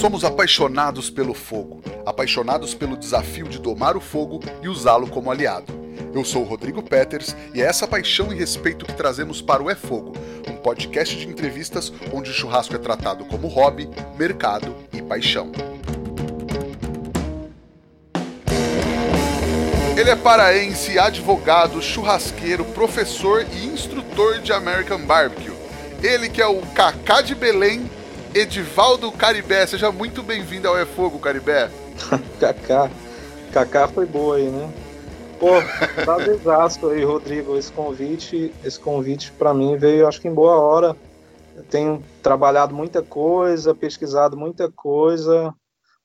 Somos apaixonados pelo fogo, apaixonados pelo desafio de domar o fogo e usá-lo como aliado. Eu sou o Rodrigo Peters e é essa paixão e respeito que trazemos para o É Fogo, um podcast de entrevistas onde o churrasco é tratado como hobby, mercado e paixão. Ele é paraense, advogado, churrasqueiro, professor e instrutor de American Barbecue. Ele que é o Cacá de Belém, Edivaldo Caribé. Seja muito bem-vindo ao É Fogo, Caribé. Cacá. Cacá foi boa aí, né? Pô, prazerzaço aí, Rodrigo. Esse convite, esse convite para mim veio, acho que em boa hora. Eu tenho trabalhado muita coisa, pesquisado muita coisa,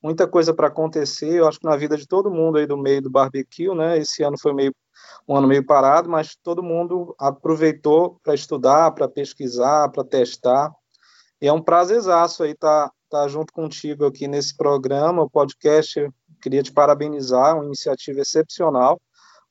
muita coisa para acontecer. Eu acho que na vida de todo mundo aí do meio do barbecue, né? Esse ano foi meio um ano meio parado, mas todo mundo aproveitou para estudar, para pesquisar, para testar. E é um prazerzaço aí estar tá, tá junto contigo aqui nesse programa, o podcast. Queria te parabenizar, uma iniciativa excepcional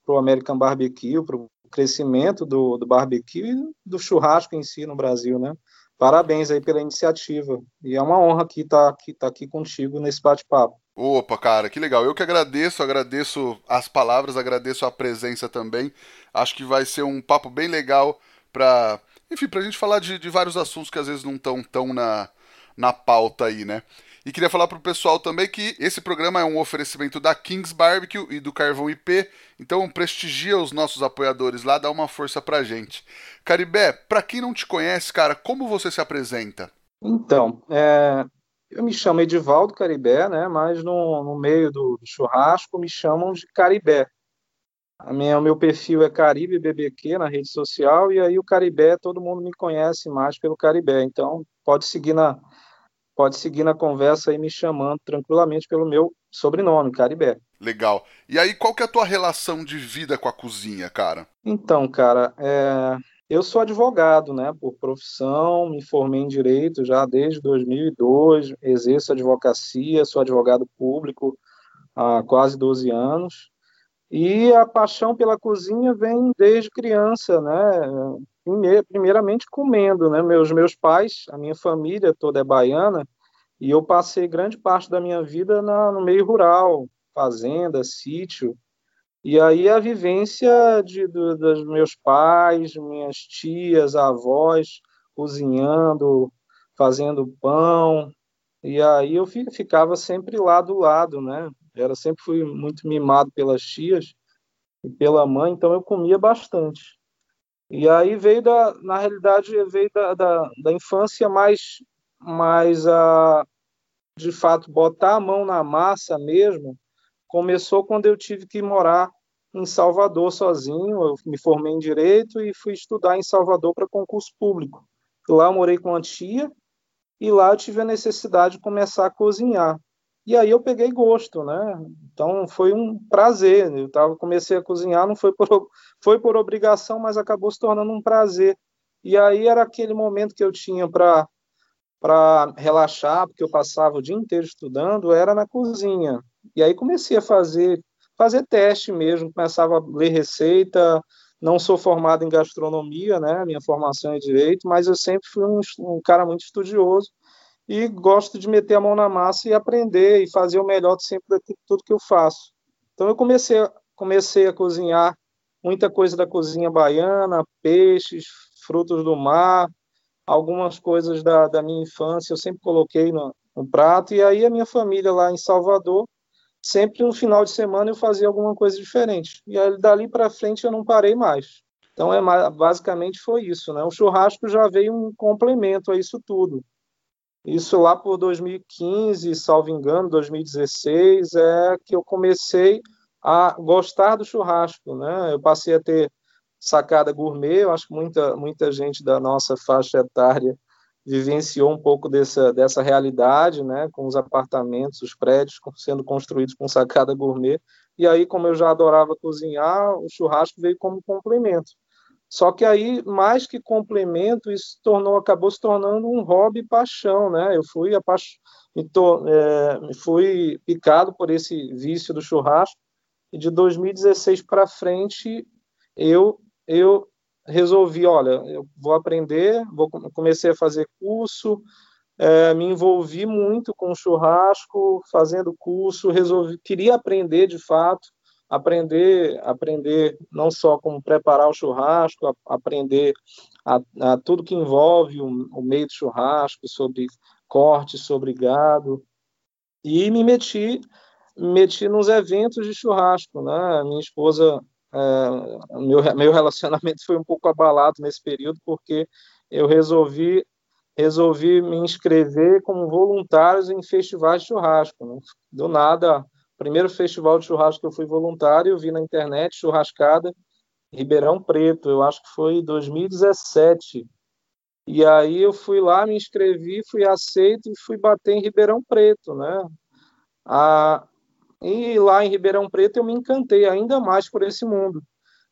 para o American Barbecue, para o crescimento do, do barbecue e do churrasco em si no Brasil, né? Parabéns aí pela iniciativa. E é uma honra aqui estar tá, aqui, tá aqui contigo nesse bate-papo. Opa, cara, que legal. Eu que agradeço, agradeço as palavras, agradeço a presença também. Acho que vai ser um papo bem legal para, enfim, pra gente falar de, de vários assuntos que às vezes não estão tão na, na pauta aí, né? E queria falar pro pessoal também que esse programa é um oferecimento da Kings Barbecue e do Carvão IP, então prestigia os nossos apoiadores lá, dá uma força pra gente. Caribé, pra quem não te conhece, cara, como você se apresenta? Então, é, eu me chamo Edivaldo Caribé, né, mas no, no meio do, churrasco me chamam de Caribé. A minha, o meu perfil é Caribe BBQ na rede social, e aí o Caribé, todo mundo me conhece mais pelo Caribé, então pode seguir na, pode seguir na conversa aí me chamando tranquilamente pelo meu sobrenome, Caribé. Legal. E aí, qual que é a tua relação de vida com a cozinha, cara? Então, cara, é... eu sou advogado, né, por profissão, me formei em Direito já desde 2002, exerço advocacia, sou advogado público há quase 12 anos, e a paixão pela cozinha vem desde criança, né, primeiramente comendo, né? Meus meus pais, a minha família toda é baiana e eu passei grande parte da minha vida na, no meio rural, fazenda, sítio. E aí a vivência de, do, dos meus pais, minhas tias, avós, cozinhando, fazendo pão. E aí eu ficava sempre lá do lado, né? Era sempre fui muito mimado pelas tias e pela mãe, então eu comia bastante. E aí veio da, na realidade, veio da, da, da infância mais, mais a, de fato, botar a mão na massa mesmo, começou quando eu tive que morar em Salvador sozinho. Eu me formei em Direito e fui estudar em Salvador para concurso público. Lá eu morei com a tia e lá eu tive a necessidade de começar a cozinhar. E aí eu peguei gosto, né? Então foi um prazer. Eu tava, comecei a cozinhar, não foi por, foi por obrigação, mas acabou se tornando um prazer. E aí era aquele momento que eu tinha para para relaxar, porque eu passava o dia inteiro estudando, era na cozinha. E aí comecei a fazer fazer teste mesmo, começava a ler receita. Não sou formado em gastronomia, né? Minha formação é direito, mas eu sempre fui um, um cara muito estudioso e gosto de meter a mão na massa e aprender e fazer o melhor sempre de tudo que eu faço. Então eu comecei, comecei a cozinhar muita coisa da cozinha baiana, peixes, frutos do mar, algumas coisas da, da minha infância eu sempre coloquei no, no prato e aí a minha família lá em Salvador sempre no final de semana eu fazia alguma coisa diferente e aí, dali para frente eu não parei mais. Então é basicamente foi isso, né? O churrasco já veio um complemento a isso tudo. Isso lá por 2015, salvo engano, 2016, é que eu comecei a gostar do churrasco, né? Eu passei a ter sacada gourmet, eu acho que muita, muita gente da nossa faixa etária vivenciou um pouco dessa, dessa realidade, né, com os apartamentos, os prédios sendo construídos com sacada gourmet, e aí, como eu já adorava cozinhar, o churrasco veio como complemento. Só que aí, mais que complemento, isso tornou, acabou se tornando um hobby paixão, né? Eu fui, apaix... é, fui picado por esse vício do churrasco e de 2016 para frente eu eu resolvi, olha, eu vou aprender, vou comecei a fazer curso, é, me envolvi muito com churrasco, fazendo curso, resolvi, queria aprender de fato, aprender, aprender não só como preparar o churrasco, a, aprender a, a, tudo que envolve o, o meio do churrasco, sobre corte, sobre gado, e me meti, me meti nos eventos de churrasco, né? Minha esposa, é, meu, meu relacionamento foi um pouco abalado nesse período porque eu resolvi resolvi me inscrever como voluntário em festivais de churrasco. Né? Do nada, primeiro festival de churrasco que eu fui voluntário, eu vi na internet churrascada Ribeirão Preto, eu acho que foi 2017. E aí eu fui lá, me inscrevi, fui aceito e fui bater em Ribeirão Preto, né? Ah, e lá em Ribeirão Preto eu me encantei ainda mais por esse mundo.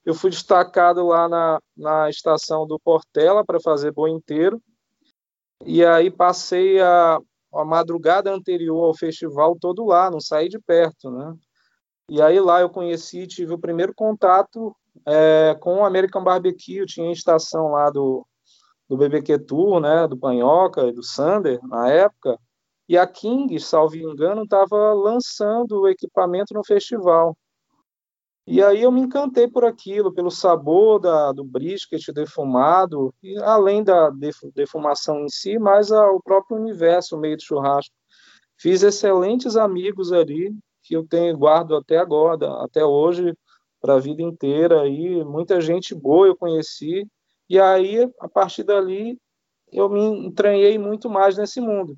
Eu fui destacado lá na, na estação do Portela para fazer boi inteiro e aí passei a, a madrugada anterior ao festival todo lá, não saí de perto, né? E aí lá eu conheci, tive o primeiro contato é, com o American Barbecue, tinha estação lá do, do BBQ Tour, né, do Panhoca e do Sander, na época, e a King, salvo engano, estava lançando o equipamento no festival. E aí eu me encantei por aquilo, pelo sabor da, do brisket defumado, e além da defumação em si, mas o próprio universo, o meio de churrasco. Fiz excelentes amigos ali, que eu tenho guardo até agora, até hoje, para a vida inteira. E muita gente boa eu conheci. E aí, a partir dali, eu me entranhei muito mais nesse mundo.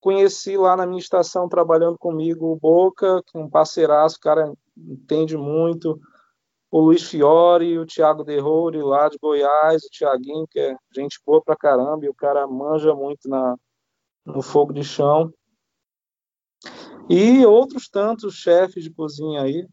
Conheci lá na minha estação, trabalhando comigo, o Boca, é um parceiraço, cara entende muito. O Luiz Fiore, o Thiago Derrori lá de Goiás, o Thiaguinho, que é gente boa pra caramba, e o cara manja muito na, no fogo de chão. E outros tantos chefes de cozinha aí,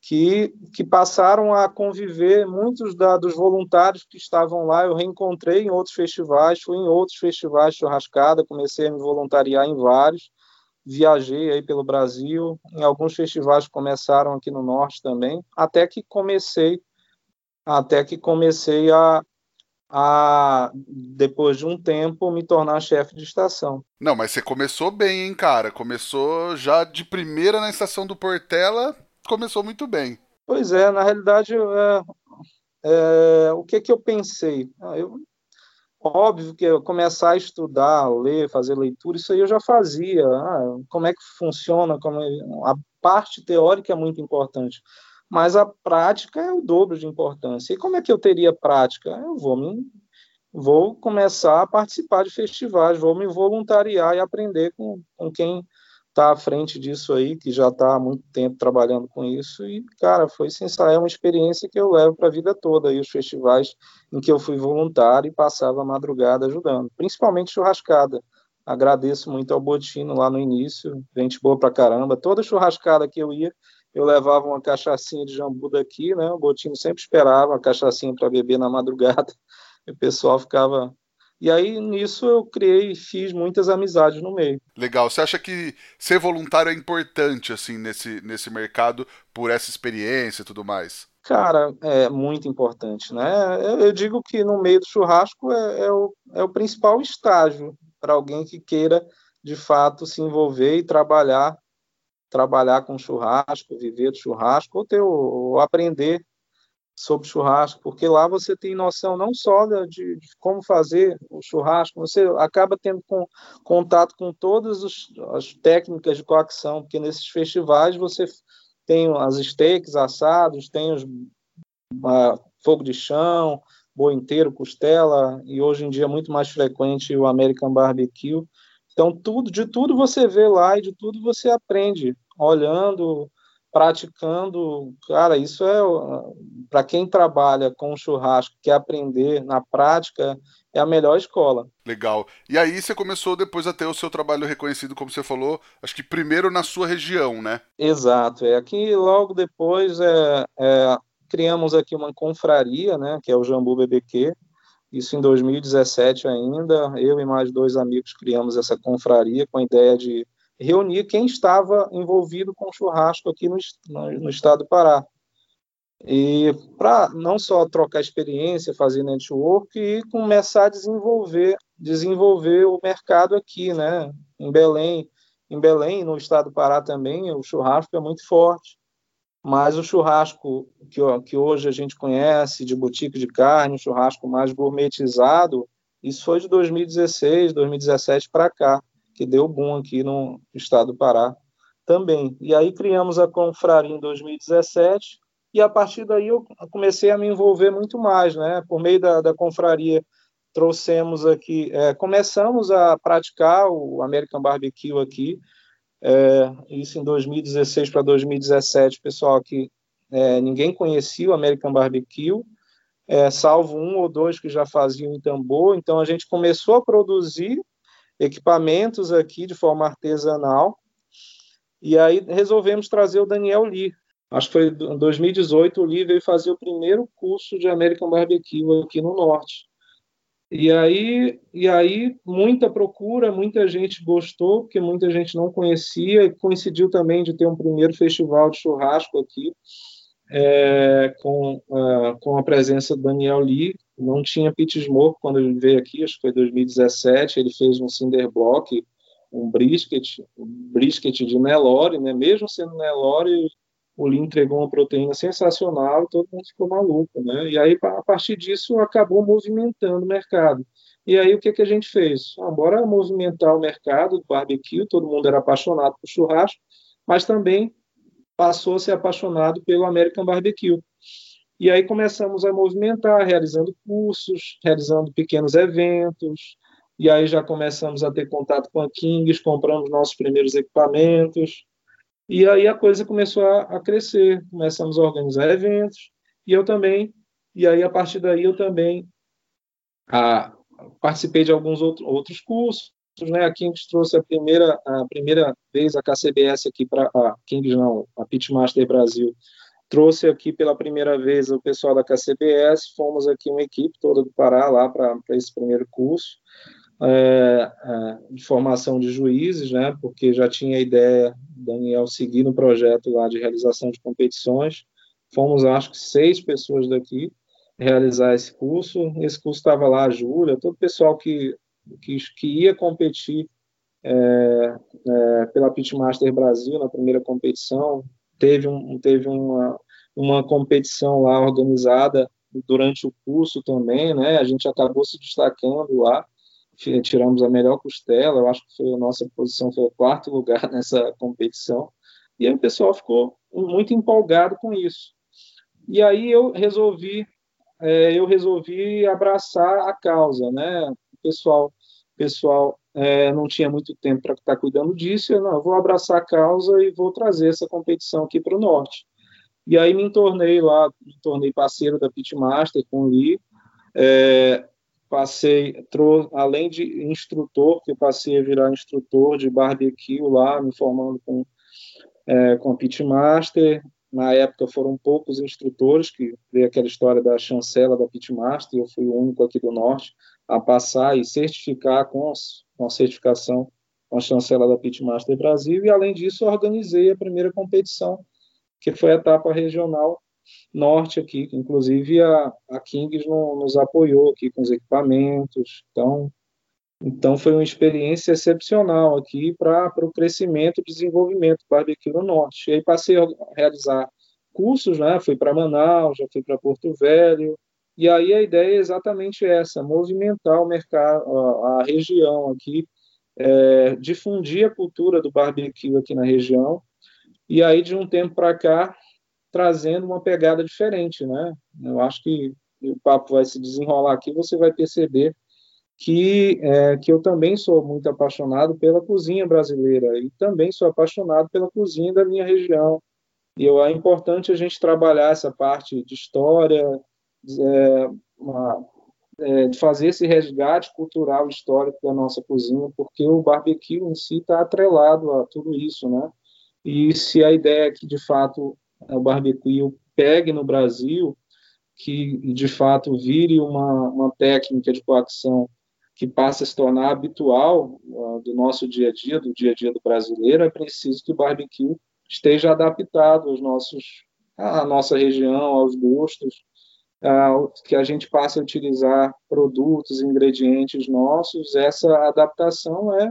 que, que passaram a conviver, muitos da, dos voluntários que estavam lá, eu reencontrei em outros festivais, fui em outros festivais churrascada, comecei a me voluntariar em vários, viajei aí pelo Brasil, em alguns festivais começaram aqui no norte também, até que comecei até que comecei a, a depois de um tempo me tornar chefe de estação. Não, mas você começou bem, hein, cara? Começou já de primeira na estação do Portela, começou muito bem. Pois é, na realidade, é, é, o que que eu pensei? Ah, eu Óbvio que eu começar a estudar, ler, fazer leitura, isso aí eu já fazia. Ah, como é que funciona? Como é... A parte teórica é muito importante, mas a prática é o dobro de importância. E como é que eu teria prática? Eu vou me vou começar a participar de festivais, vou me voluntariar e aprender com, com quem está à frente disso aí, que já está há muito tempo trabalhando com isso, e, cara, foi sensacional, é uma experiência que eu levo para a vida toda, aí, os festivais em que eu fui voluntário e passava a madrugada ajudando, principalmente churrascada. Agradeço muito ao Botino lá no início, gente boa pra caramba, toda churrascada que eu ia, eu levava uma cachaçinha de jambu daqui, né, o Botino sempre esperava a cachaçinha para beber na madrugada, e o pessoal ficava e aí, nisso, eu criei e fiz muitas amizades no meio. Legal. Você acha que ser voluntário é importante, assim, nesse, nesse mercado, por essa experiência e tudo mais? Cara, é muito importante, né? Eu digo que no meio do churrasco é, é o, é o principal estágio para alguém que queira, de fato, se envolver e trabalhar trabalhar com churrasco, viver do churrasco, ou, ter, ou aprender sobre churrasco, porque lá você tem noção não só de, de como fazer o churrasco, você acaba tendo com, contato com todas os, as técnicas de coação, porque nesses festivais você tem as steaks assados, tem os uh, fogo de chão, boi inteiro, costela, e hoje em dia é muito mais frequente o American Barbecue. Então, tudo, de tudo você vê lá e de tudo você aprende, olhando, praticando, cara, isso é para quem trabalha com churrasco, quer aprender na prática, é a melhor escola. Legal. E aí você começou depois a ter o seu trabalho reconhecido, como você falou, acho que primeiro na sua região, né? Exato. É aqui logo depois é, é, criamos aqui uma confraria, né, que é o Jambu BBQ. Isso em 2017 ainda, eu e mais dois amigos criamos essa confraria com a ideia de reunir quem estava envolvido com churrasco aqui no, no, no estado do Pará. e para não só trocar experiência, fazer network e começar a desenvolver desenvolver o mercado aqui, né? Em Belém, em Belém, no estado do Pará também, o churrasco é muito forte. Mas o churrasco que, que hoje a gente conhece, de boutique de carne, o churrasco mais gourmetizado, isso foi de 2016, 2017 para cá, que deu boom aqui no estado do Pará também. E aí criamos a Confraria em 2017, e a partir daí eu comecei a me envolver muito mais, né? Por meio da, da confraria, trouxemos aqui, é, começamos a praticar o American Barbecue aqui, é, isso em 2016 para 2017, pessoal que é, ninguém conhecia o American Barbecue, é, salvo um ou dois que já faziam em tambor, então a gente começou a produzir equipamentos aqui de forma artesanal, e aí resolvemos trazer o Daniel Lee, acho que foi em 2018, o Lee veio fazer o primeiro curso de American Barbecue aqui no Norte. E aí, e aí muita procura, muita gente gostou, porque muita gente não conhecia, e coincidiu também de ter um primeiro festival de churrasco aqui, é, com, uh, com a presença do Daniel Lee. Não tinha pit smoke quando ele veio aqui, acho que foi 2017, ele fez um cinder block, um brisket, um brisket de Nelore, né? mesmo sendo Nelore, o Lee entregou uma proteína sensacional e todo mundo ficou maluco, né? E aí, a partir disso, acabou movimentando o mercado. E aí, o que, que a gente fez? Ah, bora movimentar o mercado do barbecue, todo mundo era apaixonado por churrasco, mas também passou a ser apaixonado pelo American Barbecue. E aí começamos a movimentar, realizando cursos, realizando pequenos eventos, e aí já começamos a ter contato com a Kings, compramos nossos primeiros equipamentos, e aí a coisa começou a, a, crescer, começamos a organizar eventos, e eu também, e aí a partir daí eu também a, participei de alguns outro, outros cursos, né? A Kings trouxe a primeira, a primeira vez a KCBS aqui para a Kings não, a Pitmaster Brasil trouxe aqui pela primeira vez o pessoal da KCBS, fomos aqui uma equipe toda do Pará lá para esse primeiro curso é, é, de formação de juízes, né, porque já tinha a ideia, Daniel, seguir no projeto lá de realização de competições. Fomos, acho que, seis pessoas daqui realizar esse curso. Esse curso estava lá a Júlia, todo o pessoal que, que, que ia competir é, é, pela Pitmaster Brasil na primeira competição. Teve, um, teve uma, uma competição lá organizada durante o curso também, né? A gente acabou se destacando lá tiramos a melhor costela, eu acho que foi a nossa posição foi o quarto lugar nessa competição, e aí o pessoal ficou muito empolgado com isso. E aí eu resolvi é, eu resolvi abraçar a causa, né? O pessoal pessoal é, não tinha muito tempo para estar cuidando disso, eu não, vou abraçar a causa e vou trazer essa competição aqui para o norte. E aí me tornei lá, me tornei parceiro da Pitmaster com o Lee, é, passei, trouxe, além de instrutor, que eu passei a virar instrutor de barbecue lá, me formando com, é, com a Pitmaster. Na época foram poucos instrutores, que veio aquela história da chancela da Pitmaster, eu fui o único aqui do Norte a passar e certificar com, com certificação com a chancela da Pitmaster Brasil, e além disso organizei a primeira competição, que foi a etapa regional norte aqui, inclusive a, a Kings no, nos apoiou aqui com os equipamentos, então, então foi uma experiência excepcional aqui para o crescimento e desenvolvimento do barbecue no norte. E aí passei a realizar cursos, né? Fui para Manaus, já fui para Porto Velho, e aí a ideia é exatamente essa: movimentar o mercado, a, região aqui, é, difundir a cultura do barbecue aqui na região. E aí de um tempo para cá trazendo uma pegada diferente, né? Eu acho que o papo vai se desenrolar aqui, você vai perceber que, é, que eu também sou muito apaixonado pela cozinha brasileira e também sou apaixonado pela cozinha da minha região. E eu, é importante a gente trabalhar essa parte de história, é, uma, é, de fazer esse resgate cultural histórico da nossa cozinha, porque o barbecue em si está atrelado a tudo isso, né? E se a ideia é que, de fato, o barbecue pegue no Brasil, que de fato vire uma, uma técnica de coação que passe a se tornar habitual uh, do nosso dia a dia, do dia a dia do brasileiro, é preciso que o barbecue esteja adaptado aos nossos, à nossa região, aos gostos, que a gente passe a utilizar produtos, ingredientes nossos. Essa adaptação é,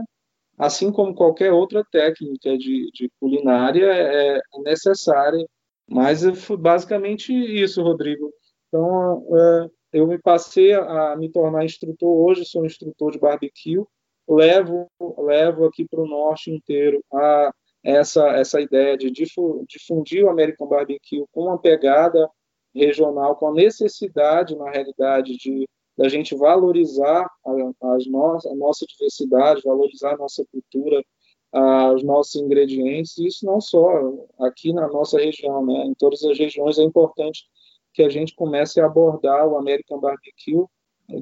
assim como qualquer outra técnica de, de culinária, é, é necessária. Mas foi basicamente isso, Rodrigo. Então, é, eu me passei a me tornar instrutor hoje, sou instrutor de barbecue, levo levo aqui para o norte inteiro a essa essa ideia de difundir o American Barbecue com uma pegada regional, com a necessidade na realidade de da gente valorizar a, as no, a nossa diversidade, valorizar a nossa cultura, os nossos ingredientes, isso não só aqui na nossa região, né? em todas as regiões é importante que a gente comece a abordar o American Barbecue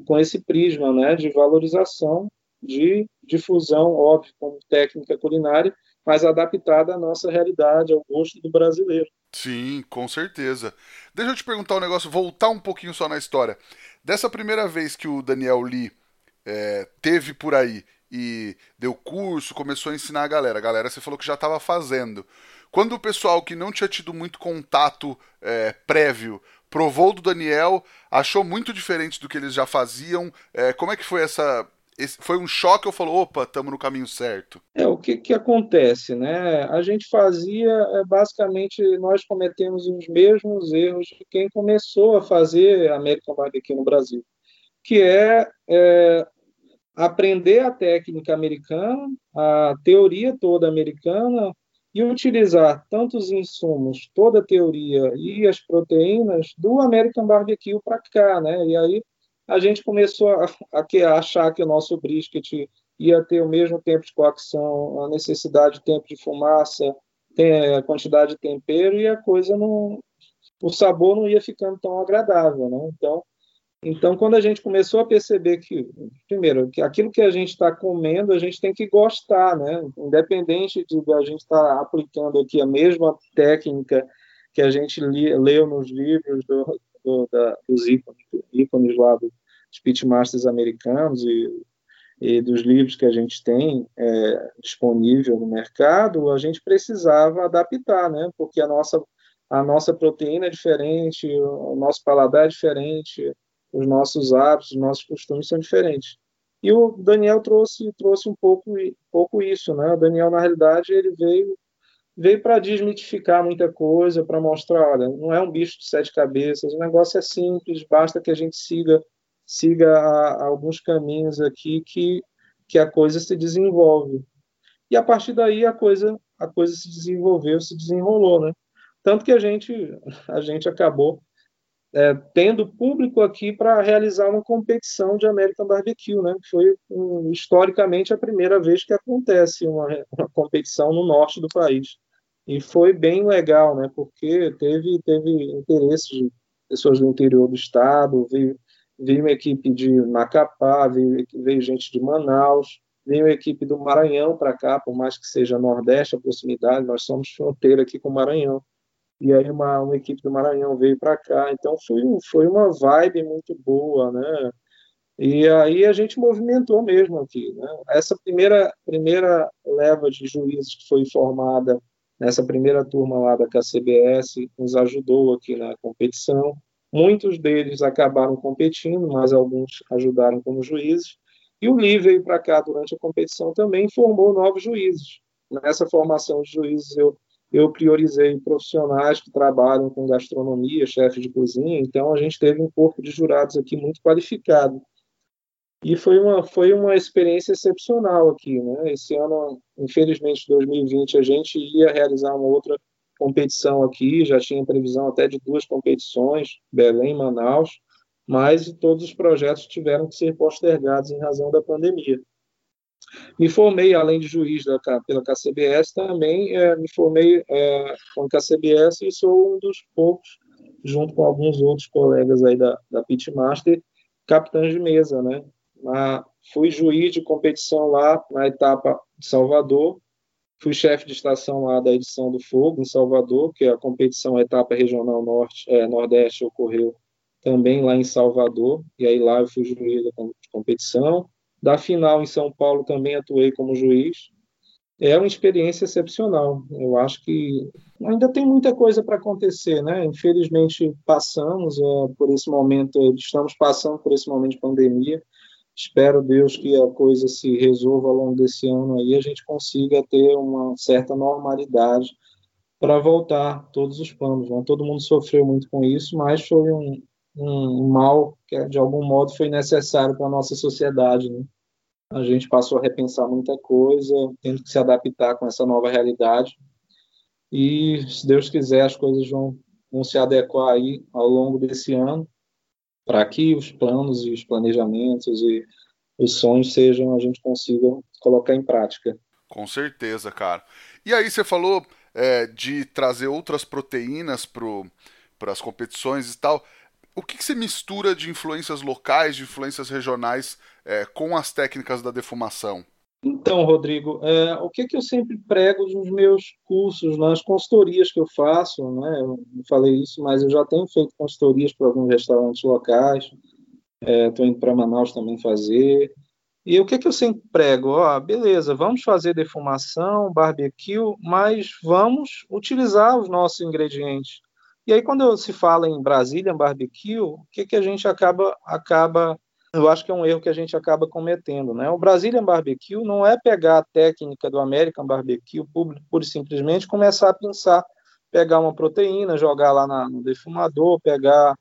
com esse prisma né, de valorização, de difusão, óbvio, como técnica culinária, mas adaptada à nossa realidade, ao gosto do brasileiro. Sim, com certeza. Deixa eu te perguntar um negócio, voltar um pouquinho só na história. Dessa primeira vez que o Daniel Lee é, teve por aí e deu curso, começou a ensinar a galera. A galera você falou que já estava fazendo. Quando o pessoal que não tinha tido muito contato é, prévio provou do Daniel, achou muito diferente do que eles já faziam. É, como é que foi essa. Esse, foi um choque ou falou, opa, estamos no caminho certo? É, o que, que acontece, né? A gente fazia, é, basicamente, nós cometemos os mesmos erros de quem começou a fazer American Barbecue no Brasil, que é, é aprender a técnica americana, a teoria toda americana, e utilizar tantos insumos, toda a teoria e as proteínas do American Barbecue para cá, né? E aí a gente começou a, a, a, achar que o nosso brisket ia ter o mesmo tempo de coação, a necessidade de tempo de fumaça, a quantidade de tempero e a coisa não, o sabor não ia ficando tão agradável, né? Então então, quando a gente começou a perceber que, primeiro, que aquilo que a gente está comendo, a gente tem que gostar, né? Independente de a gente estar tá aplicando aqui a mesma técnica que a gente li, leu nos livros do, do, da, dos ícones, ícones lá dos pitmasters americanos e, e, dos livros que a gente tem é, disponível no mercado, a gente precisava adaptar, né? Porque a nossa a nossa proteína é diferente, o nosso paladar é diferente, os nossos hábitos, os nossos costumes são diferentes. E o Daniel trouxe trouxe um pouco pouco isso, né? O Daniel na realidade ele veio veio para desmitificar muita coisa, para mostrar, olha, não é um bicho de sete cabeças, o negócio é simples, basta que a gente siga siga a, a alguns caminhos aqui que que a coisa se desenvolve. E a partir daí a coisa a coisa se desenvolveu, se desenrolou, né? Tanto que a gente a gente acabou é, tendo público aqui para realizar uma competição de American Barbecue, né? Foi um, historicamente a primeira vez que acontece uma, uma, competição no norte do país e foi bem legal, né? Porque teve teve interesse de pessoas do interior do estado, veio, veio uma equipe de Macapá, veio, veio gente de Manaus, veio a equipe do Maranhão para cá, por mais que seja Nordeste a proximidade, nós somos fronteira aqui com o Maranhão e aí uma, uma equipe do Maranhão veio para cá, então foi, foi uma vibe muito boa, né? E aí a gente movimentou mesmo aqui, né? Essa primeira primeira leva de juízes que foi formada nessa primeira turma lá da KCBS nos ajudou aqui na competição. Muitos deles acabaram competindo, mas alguns ajudaram como juízes. E o Li veio para cá durante a competição também formou novos juízes. Nessa formação de juízes eu eu priorizei profissionais que trabalham com gastronomia, chefe de cozinha, então a gente teve um corpo de jurados aqui muito qualificado. E foi uma, foi uma experiência excepcional aqui. Né? Esse ano, infelizmente, 2020, a gente ia realizar uma outra competição aqui, já tinha previsão até de duas competições, Belém e Manaus, mas todos os projetos tiveram que ser postergados em razão da pandemia. Me formei, além de juiz da, pela KCBS, também é, me formei é, com a KCBS e sou um dos poucos, junto com alguns outros colegas aí da, da Pitmaster, capitães de mesa, né? Fui juiz de competição lá na etapa de Salvador, fui chefe de estação lá da edição do Fogo, em Salvador, que é a competição etapa regional norte, é, nordeste ocorreu também lá em Salvador, e aí lá eu fui juiz da competição. Da final em São Paulo também atuei como juiz. é uma experiência excepcional. Eu acho que ainda tem muita coisa para acontecer, né? Infelizmente passamos é, por esse momento, estamos passando por esse momento de pandemia. Espero Deus que a coisa se resolva ao longo desse ano aí, a gente consiga ter uma certa normalidade para voltar todos os planos. Né? Todo mundo sofreu muito com isso, mas foi um, um mal que de algum modo foi necessário para nossa sociedade, né? a gente passou a repensar muita coisa, tendo que se adaptar com essa nova realidade. E, se Deus quiser, as coisas vão, vão se adequar aí ao longo desse ano, para que os planos e os planejamentos e os sonhos sejam, a gente consiga colocar em prática. Com certeza, cara. E aí, você falou é, de trazer outras proteínas para as competições e tal. O que, que você mistura de influências locais, de influências regionais é, com as técnicas da defumação? Então, Rodrigo, é, o que, que eu sempre prego nos meus cursos, nas consultorias que eu faço, né? Eu não falei isso, mas eu já tenho feito consultorias para alguns restaurantes locais, estou é, indo para Manaus também fazer. E o que, que eu sempre prego? Ó, beleza, vamos fazer defumação, barbecue, mas vamos utilizar os nossos ingredientes. E aí, quando se fala em Brasília Barbecue, o que, que a gente acaba, acaba eu acho que é um erro que a gente acaba cometendo. Né? O Brazilian Barbecue não é pegar a técnica do American Barbecue pura e simplesmente começar a pensar, pegar uma proteína, jogar lá na, no defumador, pegar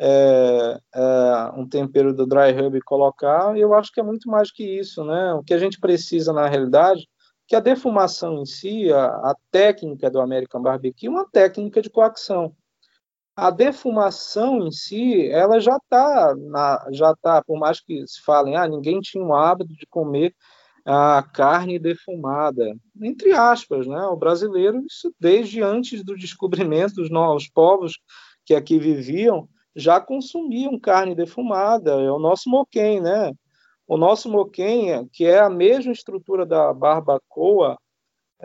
é, é, um tempero do dry rub e colocar. Eu acho que é muito mais que isso. Né? O que a gente precisa, na realidade, que a defumação em si, a, a técnica do American Barbecue, é uma técnica de coacção a defumação em si, ela já está, já tá, por mais que se falem, ah, ninguém tinha o hábito de comer a carne defumada, entre aspas, né? O brasileiro, isso desde antes do descobrimento dos novos povos que aqui viviam, já consumiam carne defumada, é o nosso moquém, né? O nosso moquém, que é a mesma estrutura da barbacoa,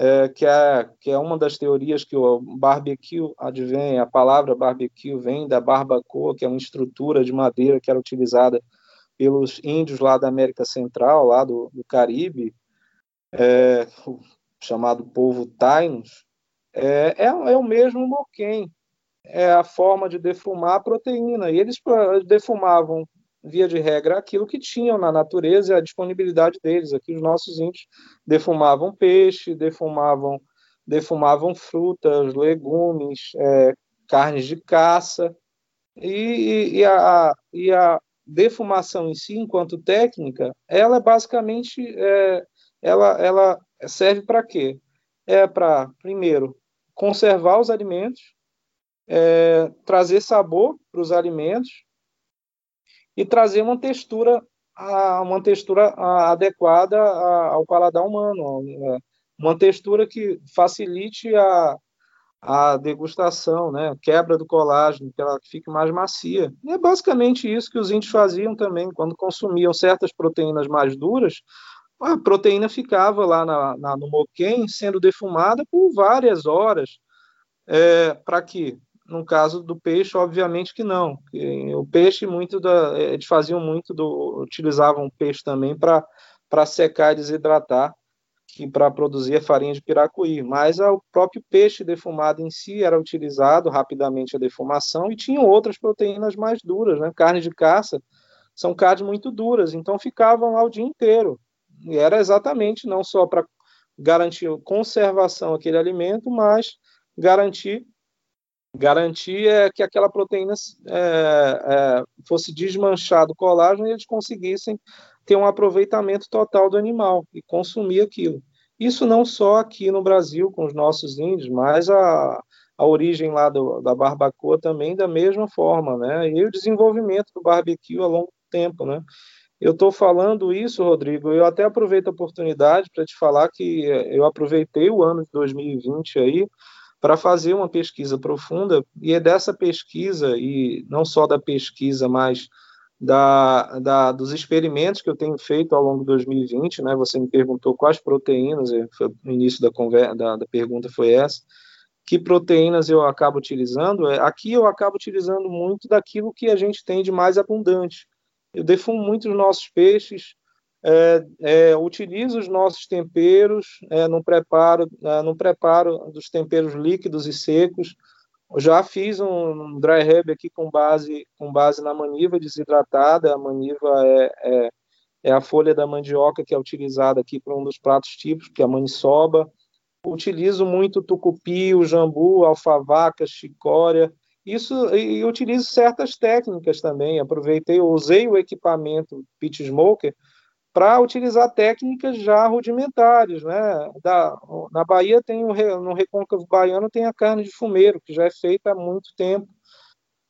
é, que, é, que é uma das teorias que o barbecue advém, a palavra barbecue vem da barbacoa, que é uma estrutura de madeira que era utilizada pelos índios lá da América Central, lá do, do Caribe, é, chamado povo Tainos, é, é, é, o mesmo moquém, é a forma de defumar a proteína, e eles defumavam via de regra, aquilo que tinham na natureza e a disponibilidade deles. Aqui os nossos índios defumavam peixe, defumavam, defumavam frutas, legumes, é, carnes de caça, e, e, a, e a defumação em si, enquanto técnica, ela é basicamente é, ela, ela serve para quê? É para, primeiro, conservar os alimentos, é, trazer sabor para os alimentos, e trazer uma textura uma textura adequada ao paladar humano, uma textura que facilite a, a degustação, né? quebra do colágeno, que ela fique mais macia. E é basicamente isso que os índios faziam também, quando consumiam certas proteínas mais duras, a proteína ficava lá na, na no moquém sendo defumada por várias horas, é, para que no caso do peixe, obviamente que não. O peixe, muito da, eles faziam muito do, utilizavam o peixe também para para secar e desidratar, que para produzir a farinha de piracuí. Mas o próprio peixe defumado em si era utilizado rapidamente a defumação e tinham outras proteínas mais duras, né? Carne de caça são carnes muito duras, então ficavam lá o dia inteiro. E era exatamente não só para garantir conservação aquele alimento, mas garantir garantir é que aquela proteína é, é, fosse desmanchado colágeno e eles conseguissem ter um aproveitamento total do animal e consumir aquilo. Isso não só aqui no Brasil com os nossos índios, mas a, a origem lá do, da barbacoa também da mesma forma, né? E o desenvolvimento do barbecue ao longo tempo, né? Eu estou falando isso, Rodrigo, eu até aproveito a oportunidade para te falar que eu aproveitei o ano de 2020 aí para fazer uma pesquisa profunda, e é dessa pesquisa, e não só da pesquisa, mas da, da, dos experimentos que eu tenho feito ao longo de 2020, né? Você me perguntou quais proteínas, no início da, conversa, da, da pergunta foi essa, que proteínas eu acabo utilizando? É, aqui eu acabo utilizando muito daquilo que a gente tem de mais abundante. Eu defumo muito os nossos peixes, é, é, utiliza os nossos temperos é, no preparo, é, no preparo dos temperos líquidos e secos. Já fiz um, dry rub aqui com base, com base na maniva desidratada. A maniva é, é, é a folha da mandioca que é utilizada aqui para um dos pratos típicos, que é a maniçoba. Utilizo muito tucupi, o jambu, alfavaca, chicória. Isso e utilizo certas técnicas também. Aproveitei, usei o equipamento Pit Smoker para utilizar técnicas já rudimentares, né? Da, na Bahia tem um, no recôncavo baiano tem a carne de fumeiro que já é feita há muito tempo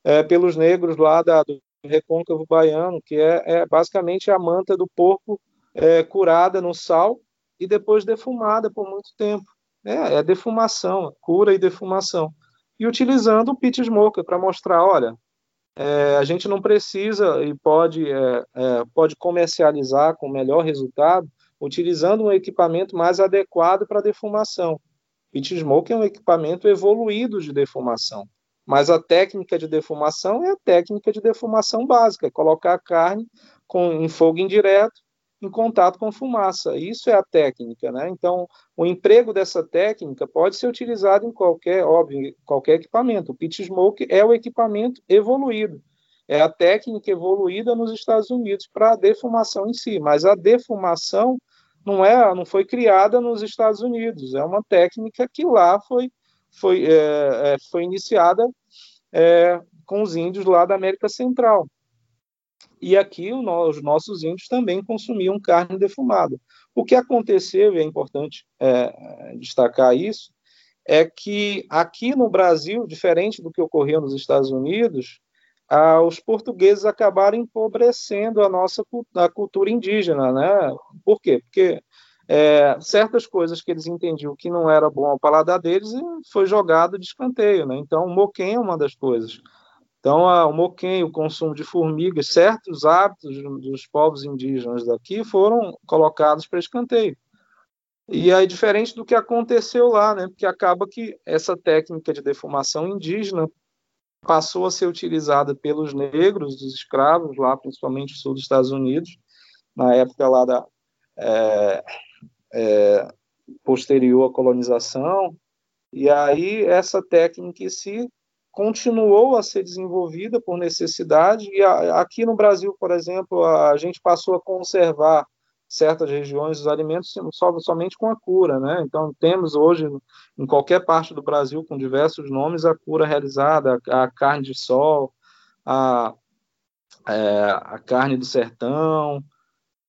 é, pelos negros lá da, do recôncavo baiano, que é, é basicamente a manta do porco é, curada no sal e depois defumada por muito tempo. É, é defumação, cura e defumação. E utilizando o pit smoker para mostrar, olha, é, a gente não precisa e pode, é, é, pode comercializar com melhor resultado utilizando um equipamento mais adequado para defumação. Pit Smoke é um equipamento evoluído de defumação, mas a técnica de defumação é a técnica de defumação básica, é colocar a carne com, em fogo indireto em contato com fumaça. Isso é a técnica, né? Então, o emprego dessa técnica pode ser utilizado em qualquer, óbvio, qualquer equipamento. O pit smoke é o equipamento evoluído. É a técnica evoluída nos Estados Unidos para a defumação em si, mas a defumação não é, não foi criada nos Estados Unidos. É uma técnica que lá foi foi, é, é foi iniciada é, com os índios lá da América Central. E aqui os nossos índios também consumiam carne defumada. O que aconteceu, e é importante é, destacar isso, é que aqui no Brasil, diferente do que ocorreu nos Estados Unidos, ah, os portugueses acabaram empobrecendo a nossa a cultura indígena, né? Por quê? Porque é, certas coisas que eles entendiam que não era bom ao paladar deles foi jogado de escanteio, né? Então, o moquém é uma das coisas. Então, a, o moquém, o consumo de formigas, certos hábitos dos povos indígenas daqui foram colocados para escanteio. E aí, diferente do que aconteceu lá, né? Porque acaba que essa técnica de defumação indígena passou a ser utilizada pelos negros, dos escravos, lá principalmente no sul dos Estados Unidos, na época lá da é, é, posterior à colonização. E aí essa técnica si continuou a ser desenvolvida por necessidade e a, aqui no Brasil, por exemplo, a, a, gente passou a conservar certas regiões dos alimentos só, somente com a cura, né? Então temos hoje em qualquer parte do Brasil com diversos nomes a cura realizada, a, a carne de sol, a, é, a carne do sertão,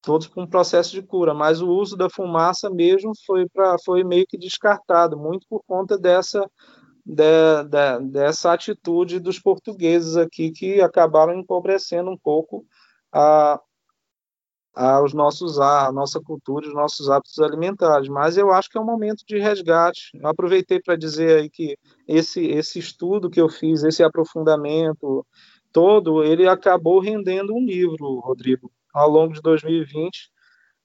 todos com processo de cura, mas o uso da fumaça mesmo foi para foi meio que descartado, muito por conta dessa de, de, dessa atitude dos portugueses aqui que acabaram empobrecendo um pouco a, a, os nossos, a nossa cultura, os nossos hábitos alimentares. Mas eu acho que é um momento de resgate. Eu aproveitei para dizer aí que esse, esse estudo que eu fiz, esse aprofundamento todo, ele acabou rendendo um livro, Rodrigo. Ao longo de 2020,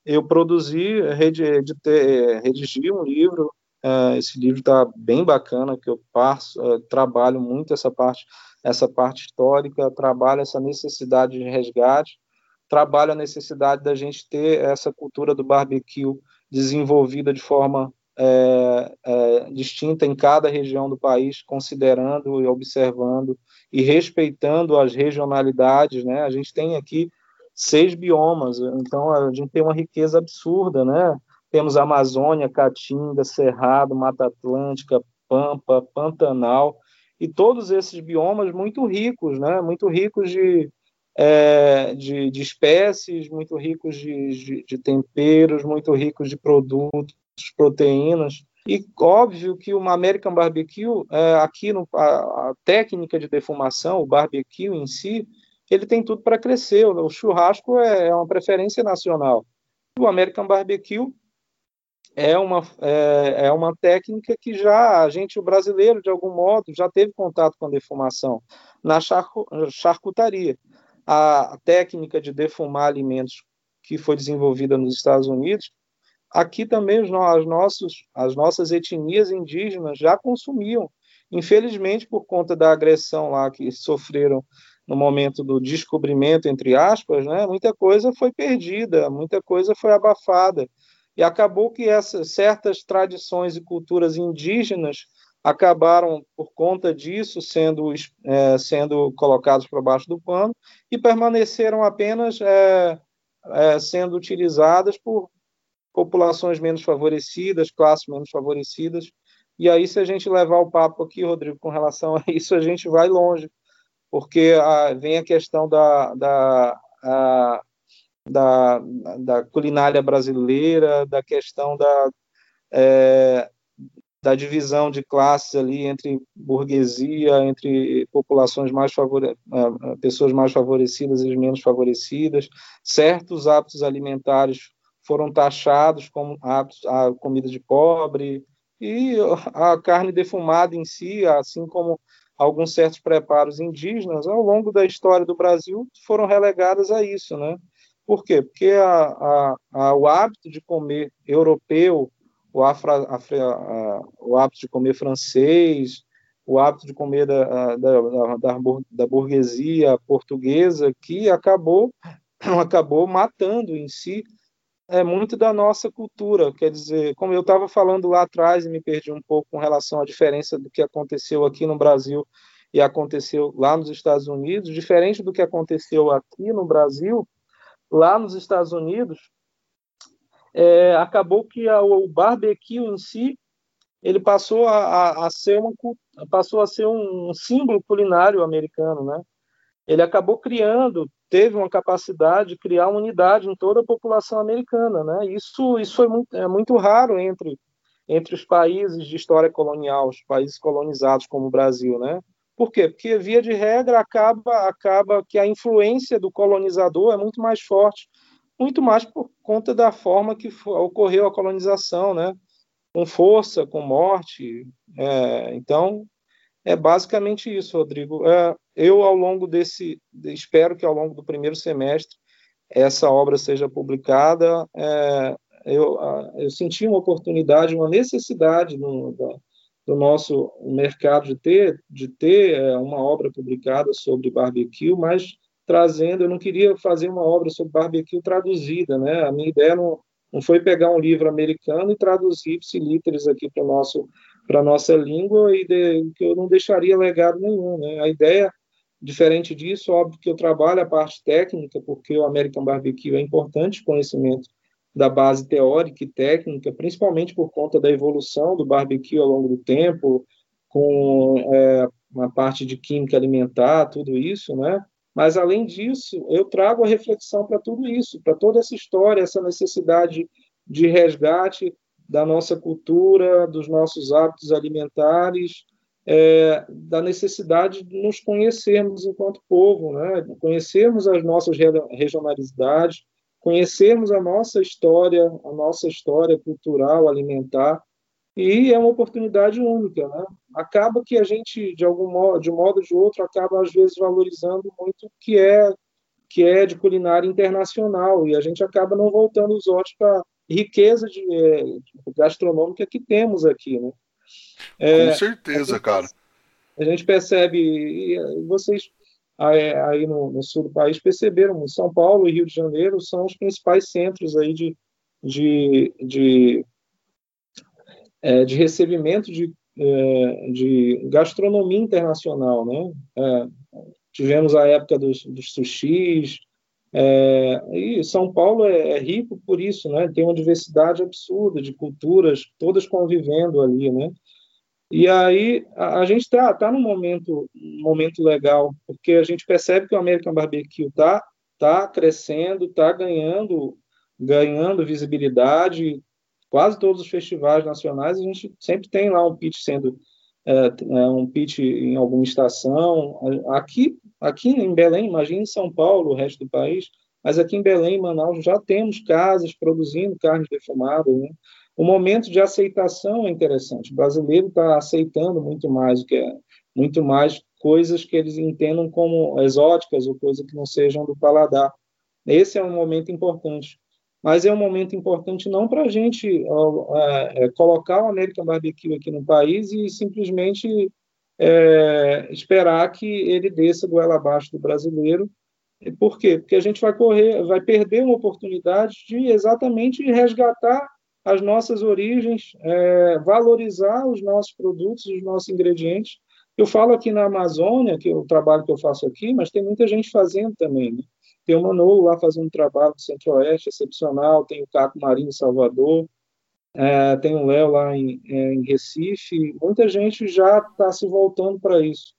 eu produzi, redigi um livro Uh, esse livro está bem bacana, que eu passo, uh, trabalho muito essa parte, essa parte histórica, trabalho essa necessidade de resgate, trabalho a necessidade da gente ter essa cultura do barbecue desenvolvida de forma é, é, distinta em cada região do país, considerando e observando e respeitando as regionalidades, né? A gente tem aqui seis biomas, então a gente tem uma riqueza absurda, né? Temos Amazônia, Caatinga, Cerrado, Mata Atlântica, Pampa, Pantanal, e todos esses biomas muito ricos, né? muito ricos de, é, de, de, espécies, muito ricos de, de, de, temperos, muito ricos de produtos, proteínas. E óbvio que uma American Barbecue, é, aqui no, a, a, técnica de defumação, o barbecue em si, ele tem tudo para crescer. O churrasco é, é uma preferência nacional. O American Barbecue é uma, é, é, uma técnica que já a gente, o brasileiro, de algum modo, já teve contato com a defumação na charcutaria. A técnica de defumar alimentos que foi desenvolvida nos Estados Unidos, aqui também os, as, nossos, as nossas etnias indígenas já consumiam. Infelizmente, por conta da agressão lá que sofreram no momento do descobrimento, entre aspas, né, muita coisa foi perdida, muita coisa foi abafada. E acabou que essas certas tradições e culturas indígenas acabaram, por conta disso, sendo, é, sendo colocados para baixo do pano e permaneceram apenas é, é, sendo utilizadas por populações menos favorecidas, classes menos favorecidas. E aí, se a gente levar o papo aqui, Rodrigo, com relação a isso, a gente vai longe, porque a, vem a questão da, da, a, da, da, culinária brasileira, da questão da, é, da divisão de classes ali entre burguesia, entre populações mais favore... pessoas mais favorecidas e menos favorecidas, certos hábitos alimentares foram taxados como hábitos, a comida de pobre e a carne defumada em si, assim como alguns certos preparos indígenas, ao longo da história do Brasil, foram relegadas a isso, né? Por quê? Porque a, a, o hábito de comer europeu, o, afra, afra, o hábito de comer francês, o hábito de comer da, da, da, da burguesia portuguesa, que acabou, acabou matando em si é muito da nossa cultura. Quer dizer, como eu estava falando lá atrás e me perdi um pouco com relação à diferença do que aconteceu aqui no Brasil e aconteceu lá nos Estados Unidos, diferente do que aconteceu aqui no Brasil, lá nos Estados Unidos, é, acabou que a, o barbecue em si ele passou a, a, ser uma passou a ser um símbolo culinário americano, né? Ele acabou criando teve uma capacidade de criar uma unidade em toda a população americana, né? Isso, isso foi muito, é muito raro entre entre os países de história colonial, os países colonizados como o Brasil, né? Por quê? Porque via de regra acaba acaba que a influência do colonizador é muito mais forte, muito mais por conta da forma que ocorreu a colonização, né? Com força, com morte. É, então é basicamente isso, Rodrigo. É, eu, ao longo desse, espero que ao longo do primeiro semestre essa obra seja publicada. É, eu, eu senti uma oportunidade, uma necessidade no, da, do nosso mercado de ter, de ter é, uma obra publicada sobre barbecue, mas trazendo, eu não queria fazer uma obra sobre barbecue traduzida, né? A minha ideia não, não foi pegar um livro americano e traduzir ipsilíteres aqui para nosso para nossa língua e de, que eu não deixaria legado nenhum. Né? A ideia, diferente disso, óbvio que eu trabalho a parte técnica, porque o American Barbecue é importante conhecimento da base teórica e técnica, principalmente por conta da evolução do barbecue ao longo do tempo, com é, uma parte de química alimentar, tudo isso, né? Mas, além disso, eu trago a reflexão para tudo isso, para toda essa história, essa necessidade de resgate da nossa cultura, dos nossos hábitos alimentares, é, da necessidade de nos conhecermos enquanto povo, né? conhecermos as nossas regionalidades, conhecermos a nossa história, a nossa história cultural, alimentar, e é uma oportunidade única, né? Acaba que a gente, de algum modo, de um modo ou de outro, acaba às vezes valorizando muito o que é que é de culinária internacional e a gente acaba não voltando os olhos para riqueza de, é, gastronômica que temos aqui, né? É, Com certeza, a cara. A gente percebe, vocês aí, no, no, sul do país perceberam, São Paulo e Rio de Janeiro são os principais centros aí de, de, de, é, de recebimento de, é, de gastronomia internacional, né? É, tivemos a época dos, dos sushis, é, e São Paulo é, é, rico por isso, né? Tem uma diversidade absurda de culturas, todas convivendo ali, né? E aí a, a gente está tá num momento, momento legal, porque a gente percebe que o American Barbecue está tá crescendo, está ganhando, ganhando visibilidade. Quase todos os festivais nacionais a gente sempre tem lá um pitch sendo é, é um pitch em alguma estação. Aqui Aqui em Belém, imagine em São Paulo, o resto do país, mas aqui em Belém, Manaus, já temos casas produzindo carne defumada. Né? O momento de aceitação é interessante. O brasileiro está aceitando muito mais o que é, muito mais coisas que eles entendam como exóticas ou coisas que não sejam do paladar. Esse é um momento importante. Mas é um momento importante não para a gente é, é, colocar o American Barbecue aqui no país e simplesmente é, esperar que ele desça goela abaixo do brasileiro. Por quê? Porque a gente vai correr, vai perder uma oportunidade de exatamente resgatar as nossas origens, é, valorizar os nossos produtos, os nossos ingredientes. Eu falo aqui na Amazônia, que é o trabalho que eu faço aqui, mas tem muita gente fazendo também. Né? Tem o Manolo lá fazendo um trabalho no Centro-Oeste excepcional, tem o Caco Marinho em Salvador, é, tem o Léo lá em, é, em, Recife. Muita gente já está se voltando para isso.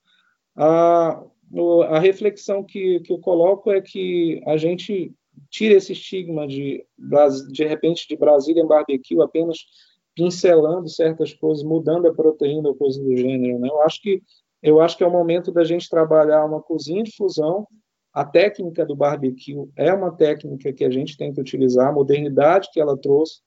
A, a reflexão que, que eu coloco é que a gente tira esse estigma de, de repente, de Brasília em barbecue apenas pincelando certas coisas, mudando a proteína ou coisa do gênero. Né? Eu, acho que, eu acho que é o momento da gente trabalhar uma cozinha de fusão. A técnica do barbecue é uma técnica que a gente tem que utilizar, a modernidade que ela trouxe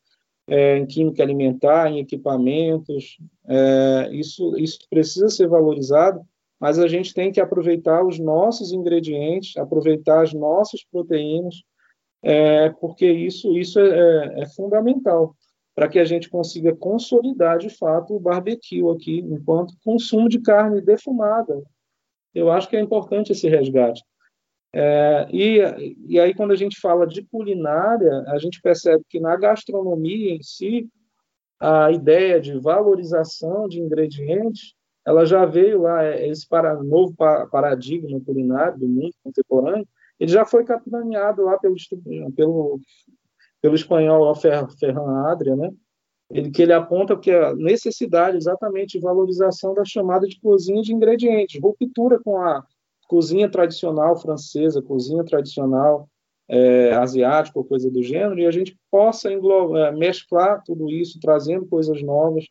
é, em química alimentar, em equipamentos, é, isso, isso precisa ser valorizado, mas a gente tem que aproveitar os nossos ingredientes, aproveitar as nossas proteínas, é, porque isso, isso é, é, fundamental para que a gente consiga consolidar de fato o barbecue aqui, enquanto consumo de carne defumada. Eu acho que é importante esse resgate. É, e, e aí, quando a gente fala de culinária, a gente percebe que na gastronomia em si, a ideia de valorização de ingredientes, ela já veio lá, é, esse para, novo paradigma culinário do mundo contemporâneo, ele já foi capitaneado lá pelo, pelo, pelo espanhol Ferran Adria, né? Ele, que ele aponta que a necessidade exatamente de valorização da chamada de cozinha de ingredientes, ruptura com a cozinha tradicional francesa, cozinha tradicional é, asiática ou coisa do gênero, e a gente possa englobar, é, mesclar tudo isso, trazendo coisas novas,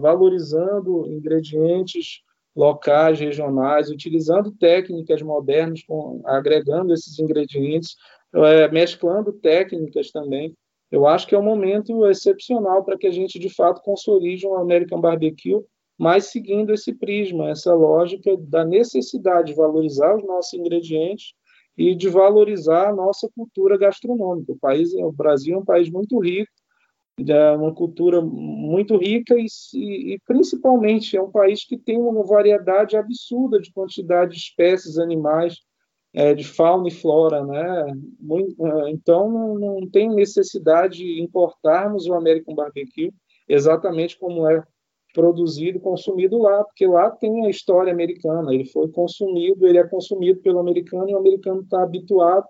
valorizando ingredientes locais, regionais, utilizando técnicas modernas, com, agregando esses ingredientes, é, mesclando técnicas também. Eu acho que é um momento excepcional para que a gente, de fato, consolide um American Barbecue, mas seguindo esse prisma, essa lógica da necessidade de valorizar os nossos ingredientes e de valorizar a nossa cultura gastronômica. O país, o Brasil é um país muito rico, é uma cultura muito rica e, e, principalmente é um país que tem uma variedade absurda de quantidade de espécies animais, é, de fauna e flora, né? É, então não, não tem necessidade de importarmos o American Barbecue exatamente como é produzido e consumido lá, porque lá tem a história americana. Ele foi consumido, ele é consumido pelo americano e o americano está habituado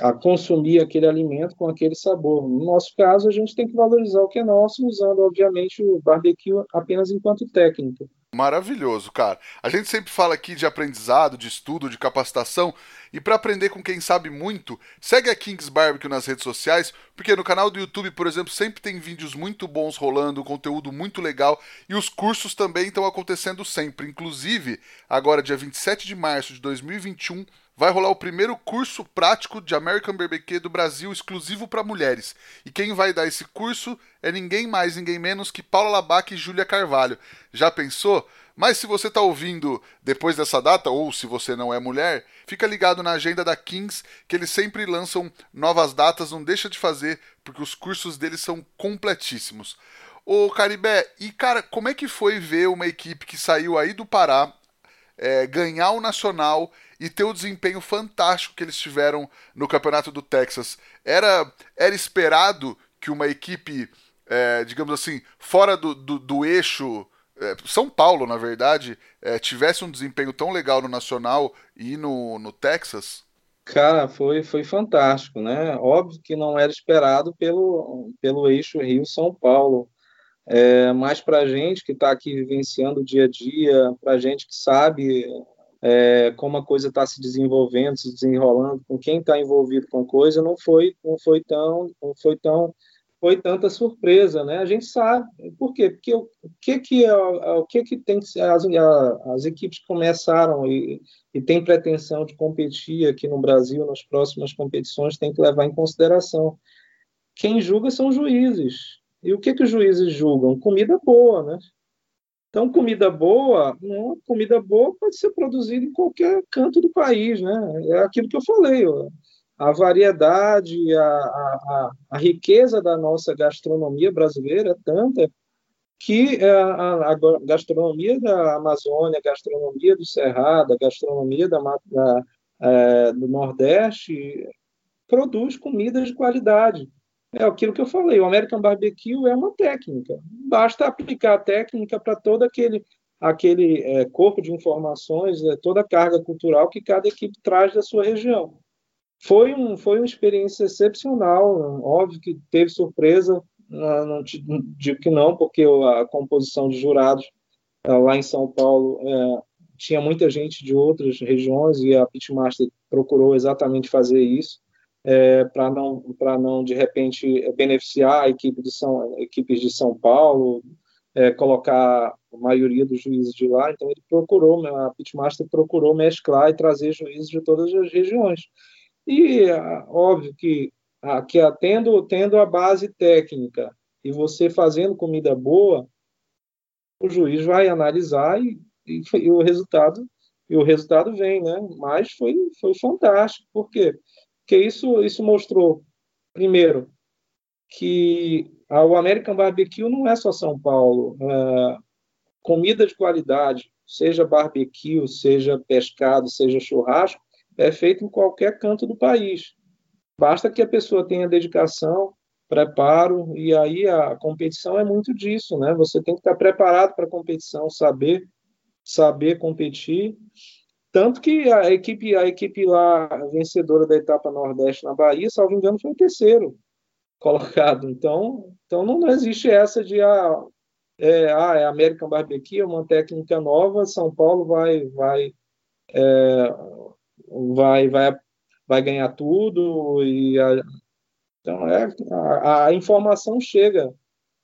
a consumir aquele alimento com aquele sabor. No nosso caso, a gente tem que valorizar o que é nosso, usando, obviamente, o barbecue apenas enquanto técnica. Maravilhoso, cara. A gente sempre fala aqui de aprendizado, de estudo, de capacitação, e para aprender com quem sabe muito, segue a Kings Barbecue nas redes sociais, porque no canal do YouTube, por exemplo, sempre tem vídeos muito bons rolando, conteúdo muito legal, e os cursos também estão acontecendo sempre. Inclusive, agora dia 27 de março de 2021, vai rolar o primeiro curso prático de American Barbecue do Brasil exclusivo para mulheres. E quem vai dar esse curso é ninguém mais, ninguém menos que Paula Labac e Júlia Carvalho. Já pensou? Mas se você está ouvindo depois dessa data, ou se você não é mulher, fica ligado na agenda da Kings, que eles sempre lançam novas datas, não deixa de fazer, porque os cursos deles são completíssimos. Ô Caribé, e cara, como é que foi ver uma equipe que saiu aí do Pará é, ganhar o Nacional e ter o desempenho fantástico que eles tiveram no campeonato do Texas. Era, era esperado que uma equipe, é, digamos assim, fora do, do, do eixo. É, São Paulo, na verdade, é, tivesse um desempenho tão legal no Nacional e no, no Texas? Cara, foi, foi fantástico, né? Óbvio que não era esperado pelo, pelo eixo Rio-São Paulo. É, mas para a gente que está aqui vivenciando o dia a dia, para a gente que sabe é, como a coisa está se desenvolvendo, se desenrolando, com quem está envolvido com a coisa, não foi, não foi tão, não foi tão, foi tanta surpresa, né? A gente sabe por quê? Porque o, que que é, o que que tem as, as equipes começaram e, e pretensão de competir aqui no Brasil nas próximas competições tem que levar em consideração quem julga são juízes. E o que que os juízes julgam? Comida boa, né? Então, comida boa, não, comida boa pode ser produzida em qualquer canto do país, né? É aquilo que eu falei, ó. A variedade, a, a, a riqueza da nossa gastronomia brasileira é tanta que é, a, a, gastronomia da Amazônia, a gastronomia do Cerrado, a gastronomia da, da é, do Nordeste produz comidas de qualidade. É aquilo que eu falei, o American Barbecue é uma técnica. Basta aplicar a técnica para todo aquele, aquele é, corpo de informações, é, toda a carga cultural que cada equipe traz da sua região. Foi, um, foi uma experiência excepcional, óbvio que teve surpresa, não, não digo que não, porque a composição de jurados é, lá em São Paulo é, tinha muita gente de outras regiões e a Pitmaster procurou exatamente fazer isso é, para não para não de repente beneficiar a equipe de São equipes de São Paulo é, colocar a maioria dos juízes de lá. Então ele procurou a Pitmaster procurou mesclar e trazer juízes de todas as regiões e óbvio que que tendo tendo a base técnica e você fazendo comida boa o juiz vai analisar e, e, e o resultado e o resultado vem né mas foi foi fantástico porque que isso, isso mostrou, primeiro, que o American Barbecue não é só São Paulo. É, comida de qualidade, seja barbecue, seja pescado, seja churrasco, é feito em qualquer canto do país. Basta que a pessoa tenha dedicação, preparo, e aí a competição é muito disso, né? Você tem que estar preparado para a competição, saber, saber competir tanto que a equipe, a equipe lá, vencedora da etapa Nordeste na Bahia, salvo engano, foi o terceiro colocado. Então, então não, não existe essa de ah, é, ah, é American Barbecue, é uma técnica nova, São Paulo vai vai é, vai, vai vai ganhar tudo e a, então é a, a informação chega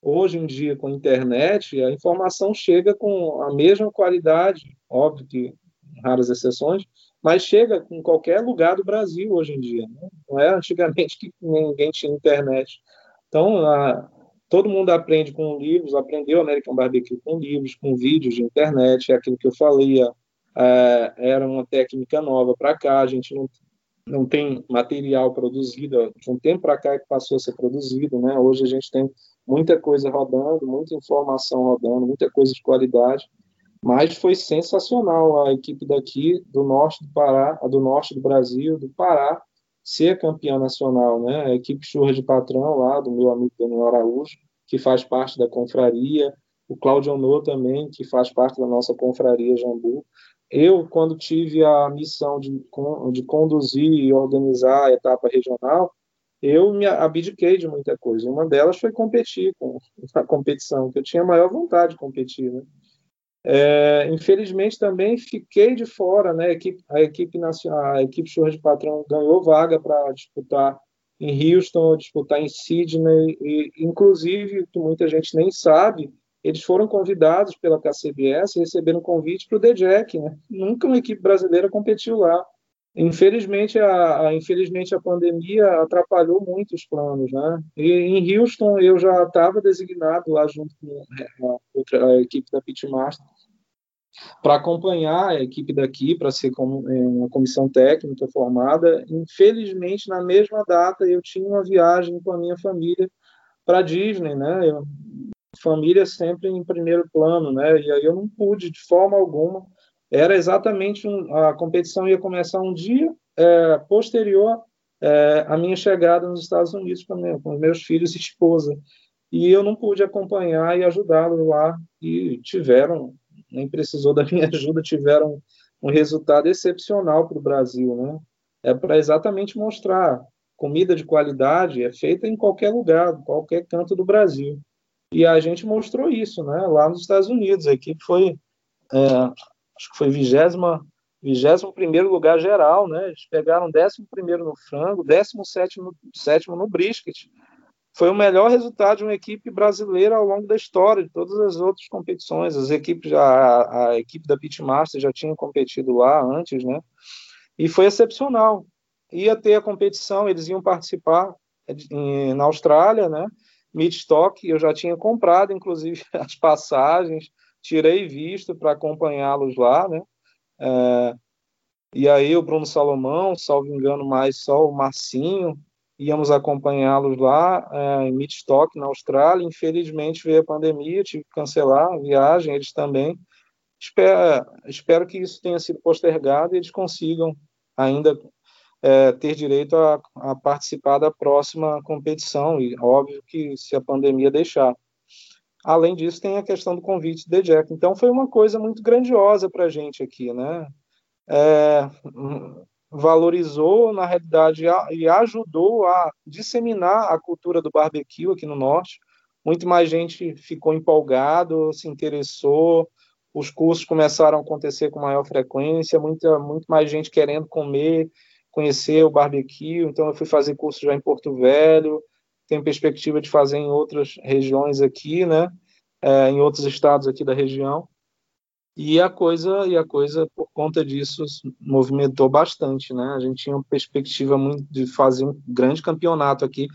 hoje em dia com a internet, a informação chega com a mesma qualidade, óbvio que raras exceções, mas chega em qualquer lugar do Brasil hoje em dia. Né? Não é antigamente que ninguém tinha internet. Então, a, todo mundo aprende com livros, aprendeu American Barbecue com livros, com vídeos de internet, é aquilo que eu falei, é, era uma técnica nova para cá, a gente não, não tem material produzido, de um tempo para cá é que passou a ser produzido, né? hoje a gente tem muita coisa rodando, muita informação rodando, muita coisa de qualidade, mas foi sensacional a equipe daqui do norte do Pará, do norte do Brasil, do Pará, ser campeã nacional, né? A equipe Churra de Patrão lá, do meu amigo Daniel Araújo, que faz parte da confraria, o Cláudio Honor também, que faz parte da nossa confraria Jambu. Eu, quando tive a missão de, de conduzir e organizar a etapa regional, eu me abdiquei de muita coisa. Uma delas foi competir com a competição, que eu tinha a maior vontade de competir, né? É, infelizmente também fiquei de fora, né? A equipe, a equipe nacional, a equipe Churras de Patrão ganhou vaga para disputar em Houston, disputar em Sydney, e inclusive que muita gente nem sabe, eles foram convidados pela KCBS, receberam convite para o DJEC, né? Nunca uma equipe brasileira competiu lá. Infelizmente a, a, infelizmente a pandemia atrapalhou muito os planos, né? E em Houston eu já estava designado lá junto com a, outra, a equipe da Pitmaster para acompanhar a equipe daqui, para ser como, é, uma comissão técnica formada. Infelizmente na mesma data eu tinha uma viagem com a minha família para Disney, né? Eu, família sempre em primeiro plano, né? E aí eu não pude de forma alguma era exatamente um, a competição ia começar um dia é, posterior é, à minha chegada nos Estados Unidos meu, com meus filhos e esposa. E eu não pude acompanhar e ajudá-los lá. E tiveram, nem precisou da minha ajuda, tiveram um resultado excepcional para o Brasil. Né? É para exatamente mostrar comida de qualidade é feita em qualquer lugar, qualquer canto do Brasil. E a gente mostrou isso, né? Lá nos Estados Unidos, a equipe foi é, acho que foi vigésima, vigésimo primeiro lugar geral, né? Eles pegaram décimo primeiro no frango, décimo sétimo, sétimo no brisket. Foi o melhor resultado de uma equipe brasileira ao longo da história, de todas as outras competições. As equipes, a, a equipe da Pitmaster já tinha competido lá antes, né? E foi excepcional. Ia ter a competição, eles iam participar em, na Austrália, né? Midstock, eu já tinha comprado, inclusive, as passagens, tirei visto para acompanhá-los lá, né? É, e aí o Bruno Salomão, salvo engano, mais só o Marcinho, íamos acompanhá-los lá é, em Midstock, na Austrália. Infelizmente veio a pandemia, tive que cancelar a viagem, eles também. Espero, espero que isso tenha sido postergado e eles consigam ainda é, ter direito a, a, participar da próxima competição, e óbvio que se a pandemia deixar. Além disso, tem a questão do convite de Jack. Então, foi uma coisa muito grandiosa para a gente aqui, né? É, valorizou, na realidade, e ajudou a disseminar a cultura do barbecue aqui no Norte. Muito mais gente ficou empolgado, se interessou, os cursos começaram a acontecer com maior frequência, muita, muito mais gente querendo comer, conhecer o barbecue. Então, eu fui fazer curso já em Porto Velho, tenho perspectiva de fazer em outras regiões aqui, né? É, em outros estados aqui da região. E a coisa, e a coisa por conta disso movimentou bastante, né? A gente tinha uma perspectiva muito de fazer um grande campeonato aqui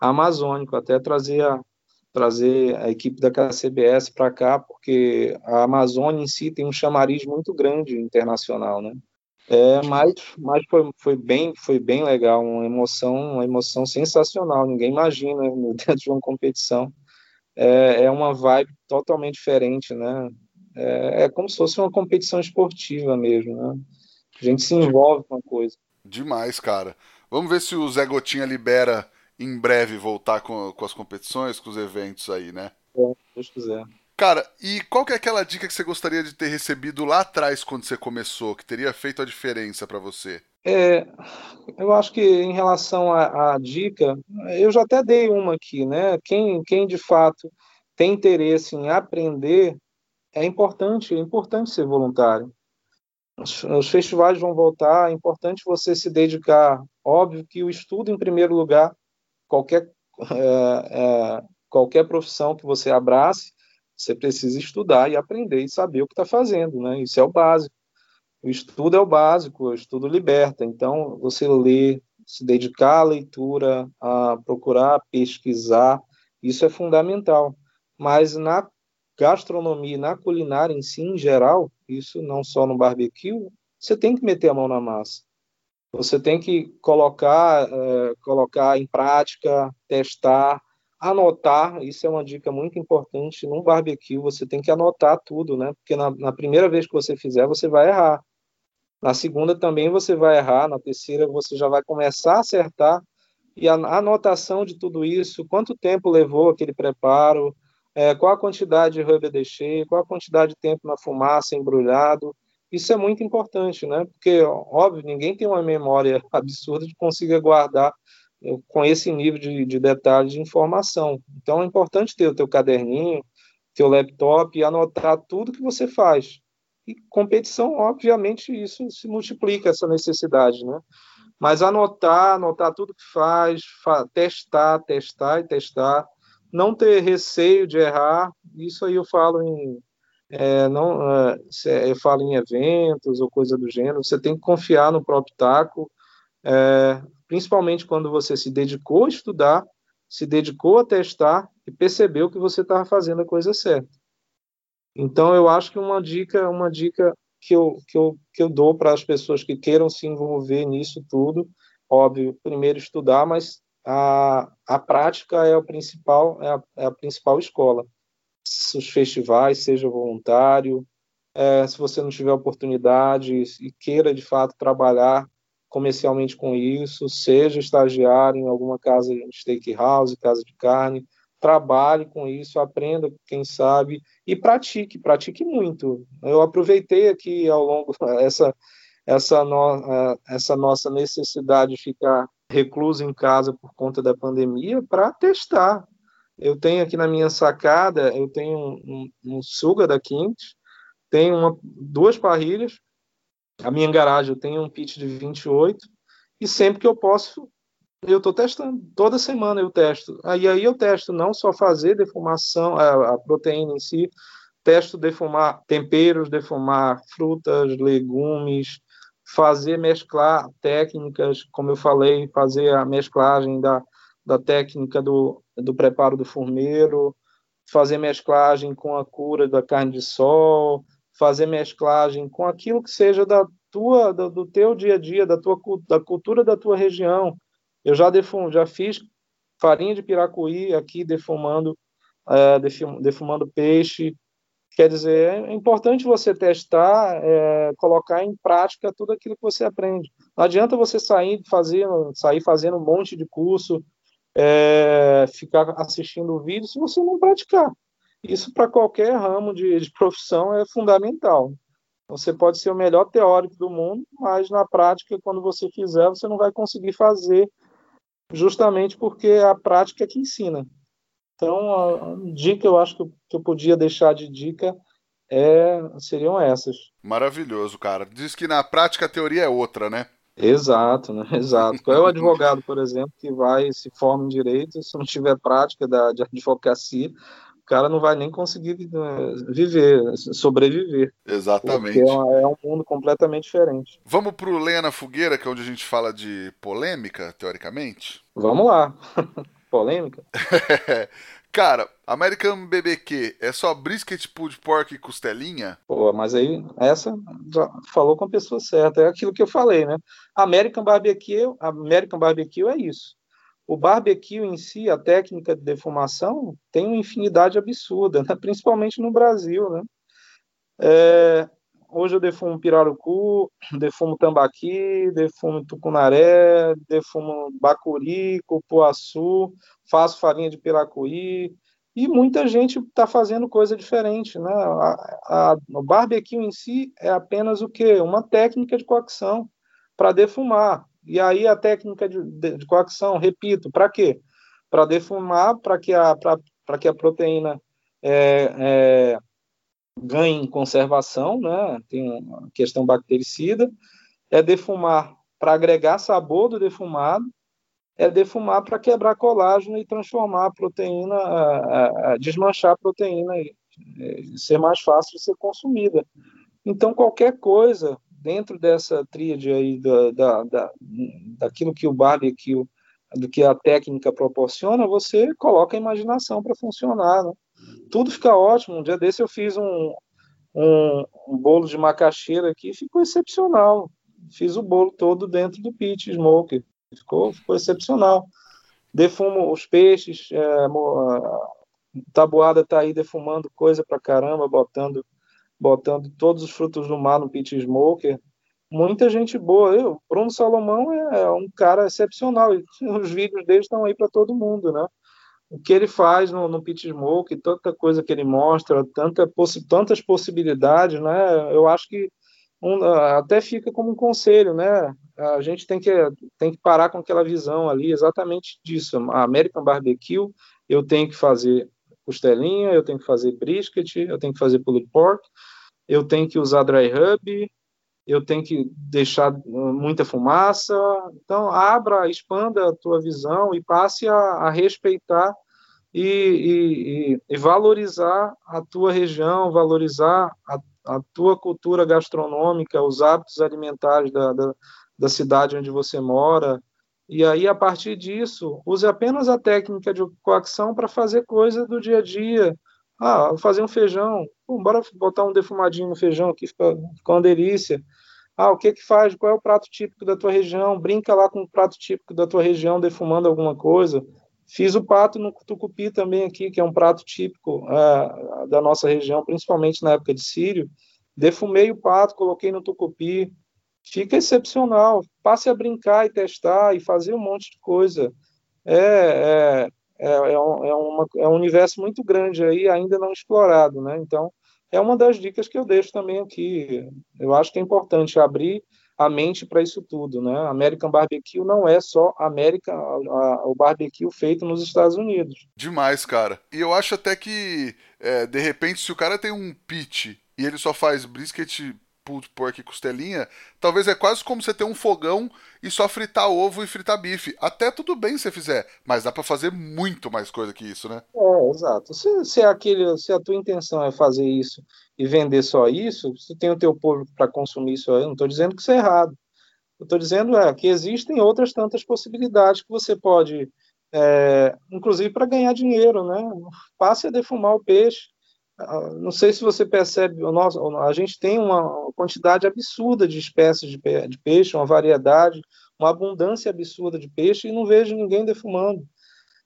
amazônico, até trazer a trazer a equipe da KCBS para cá, porque a Amazônia em si tem um chamariz muito grande internacional, né? É, mas, mas foi, foi bem foi bem legal, uma emoção uma emoção sensacional. Ninguém imagina dentro de uma competição. É, é uma vibe totalmente diferente, né? É, é como se fosse uma competição esportiva mesmo, né? A gente se envolve com a coisa. Demais, cara. Vamos ver se o Zé Gotinha libera em breve voltar com, com as competições, com os eventos aí, né? É, se Deus quiser. Cara, e qual que é aquela dica que você gostaria de ter recebido lá atrás quando você começou, que teria feito a diferença para você? É, eu acho que em relação à, dica, eu já até dei uma aqui, né? Quem, quem de fato tem interesse em aprender, é importante, é importante ser voluntário. Os, os, festivais vão voltar, é importante você se dedicar. Óbvio que o estudo em primeiro lugar, qualquer é, é, qualquer profissão que você abrace, você precisa estudar e aprender e saber o que está fazendo, né? Isso é o básico. O estudo é o básico, o estudo liberta. Então, você ler, se dedicar à leitura, a procurar pesquisar, isso é fundamental. Mas na gastronomia, na culinária em si, em geral, isso não só no barbecue, você tem que meter a mão na massa. Você tem que colocar, é, colocar em prática, testar, anotar. Isso é uma dica muito importante. Num barbecue, você tem que anotar tudo, né? Porque na, na primeira vez que você fizer, você vai errar. Na segunda também você vai errar. Na terceira você já vai começar a acertar. E a, a anotação de tudo isso, quanto tempo levou aquele preparo, é, qual a quantidade de rub eu deixei, qual a quantidade de tempo na fumaça, embrulhado. Isso é muito importante, né? Porque, óbvio, ninguém tem uma memória absurda de conseguir guardar com esse nível de, de detalhe de informação. Então, é importante ter o teu caderninho, teu laptop e anotar tudo que você faz. E competição, obviamente, isso se multiplica, essa necessidade, né? Mas anotar, anotar tudo que faz, fa testar, testar e testar, não ter receio de errar, isso aí eu falo em é, não é, eu falo em eventos ou coisa do gênero, você tem que confiar no próprio taco, é, principalmente quando você se dedicou a estudar, se dedicou a testar e percebeu que você estava fazendo a coisa certa. Então eu acho que uma dica, uma dica que eu, que eu, que eu dou para as pessoas que queiram se envolver nisso tudo, óbvio, primeiro estudar, mas a, a prática é, o principal, é, a, é a principal escola. Os festivais, seja voluntário, é, se você não tiver oportunidade e queira de fato trabalhar comercialmente com isso, seja estagiário em alguma casa de steakhouse, casa de carne, trabalhe com isso, aprenda, quem sabe, e pratique, pratique muito. Eu aproveitei aqui ao longo essa essa, no, essa nossa necessidade de ficar recluso em casa por conta da pandemia para testar. Eu tenho aqui na minha sacada, eu tenho um, um, um suga da Quintes, tenho uma, duas parrilhas, a minha garagem eu tenho um pit de 28, e sempre que eu posso, eu estou testando. Toda semana eu testo. Aí, aí eu testo não só fazer defumação, a, a proteína em si, testo defumar temperos, defumar frutas, legumes, fazer mesclar técnicas, como eu falei, fazer a mesclagem da, da técnica do, do preparo do formeiro, fazer mesclagem com a cura da carne de sol, fazer mesclagem com aquilo que seja da tua do, do teu dia a dia, da tua da cultura da tua região. Eu já, defum, já fiz farinha de piracuí aqui defumando, é, defumando peixe. Quer dizer, é importante você testar, é, colocar em prática tudo aquilo que você aprende. Não adianta você sair fazendo, sair fazendo um monte de curso, é, ficar assistindo vídeo se você não praticar. Isso para qualquer ramo de, de profissão é fundamental. Você pode ser o melhor teórico do mundo, mas na prática, quando você fizer, você não vai conseguir fazer, justamente porque é a prática é que ensina. Então, a, dica eu acho que eu, podia deixar de dica é, seriam essas. Maravilhoso, cara. Diz que na prática a teoria é outra, né? Exato, né? Exato. Qual é o advogado, por exemplo, que vai se forma em direito, se não tiver prática da, de advocacia, cara não vai nem conseguir eh, viver, sobreviver. Exatamente. Porque é, é um mundo completamente diferente. Vamos para o Lenha na Fogueira, que é onde a gente fala de polêmica, teoricamente? Vamos lá. polêmica? Cara, American BBQ é só brisket, pulled pork e costelinha? Pô, mas aí essa já falou com a pessoa certa, é aquilo que eu falei, né? American Barbecue, American Barbecue é isso o barbecue em si, a técnica de defumação, tem uma infinidade absurda, né? principalmente no Brasil. Né? É, hoje eu defumo pirarucu, defumo tambaqui, defumo tucunaré, defumo bacuri, cupuaçu, faço farinha de piracuí, e muita gente está fazendo coisa diferente. Né? A, a, o barbecue em si é apenas o quê? Uma técnica de cocção para defumar. E aí a técnica de, de, de coação, repito, para quê? Para defumar, para que, a, que a proteína é, é, ganhe conservação, né? tem uma questão bactericida, é defumar para agregar sabor do defumado, é defumar para quebrar colágeno e transformar a proteína, a, a, desmanchar a proteína e ser mais fácil de ser consumida. Então, qualquer coisa dentro dessa tríade aí da, da, da, daquilo que o barbecue, do que a técnica proporciona, você coloca a imaginação para funcionar. Né? Tudo fica ótimo. Um dia desse eu fiz um, um, um bolo de macaxeira aqui, ficou excepcional. Fiz o bolo todo dentro do pit smoke, ficou, ficou excepcional. Defumo os peixes, é, tabuada está aí defumando coisa para caramba, botando botando todos os frutos do mar no pit smoker. Muita gente boa. Eu, Bruno Salomão é, é um cara excepcional. Os vídeos dele estão aí para todo mundo, né? O que ele faz no, no pit smoke, tanta coisa que ele mostra, tanta possi tantas possibilidades, né? Eu acho que um, até fica como um conselho, né? A gente tem que, tem que parar com aquela visão ali, exatamente disso. A American Barbecue, eu tenho que fazer costelinha, eu tenho que fazer brisket, eu tenho que fazer pulled pork, eu tenho que usar dry rub, eu tenho que deixar muita fumaça. Então, abra, expanda a tua visão e passe a, a respeitar e, e, e, valorizar a tua região, valorizar a, a, tua cultura gastronômica, os hábitos alimentares da, da, da cidade onde você mora, e aí, a partir disso, use apenas a técnica de coacção para fazer coisa do dia a dia. Ah, vou fazer um feijão. Pô, bora botar um defumadinho no feijão aqui, fica, fica uma delícia. Ah, o que que faz? Qual é o prato típico da tua região? Brinca lá com o prato típico da tua região, defumando alguma coisa. Fiz o pato no tucupi também aqui, que é um prato típico é, da nossa região, principalmente na época de sírio. Defumei o pato, coloquei no tucupi, fica excepcional. Passe a brincar e testar e fazer um monte de coisa. É, é, é, é, um, é, uma, é um universo muito grande aí, ainda não explorado, né? Então, é uma das dicas que eu deixo também aqui. Eu acho que é importante abrir a mente para isso tudo, né? American Barbecue não é só América, o barbecue feito nos Estados Unidos. Demais, cara. E eu acho até que, é, de repente, se o cara tem um pitch e ele só faz brisket pulled pork e costelinha, talvez é quase como você ter um fogão e só fritar ovo e fritar bife. Até tudo bem se fizer, mas dá para fazer muito mais coisa que isso, né? É, exato. Se, se, é aquele, se a tua intenção é fazer isso e vender só isso, você tem o teu público para consumir isso aí, eu não estou dizendo que isso é errado. Eu estou dizendo é, que existem outras tantas possibilidades que você pode, é, inclusive para ganhar dinheiro, né? Passe a defumar o peixe, não sei se você percebe, a gente tem uma quantidade absurda de espécies de, peixe, uma variedade, uma abundância absurda de peixe e não vejo ninguém defumando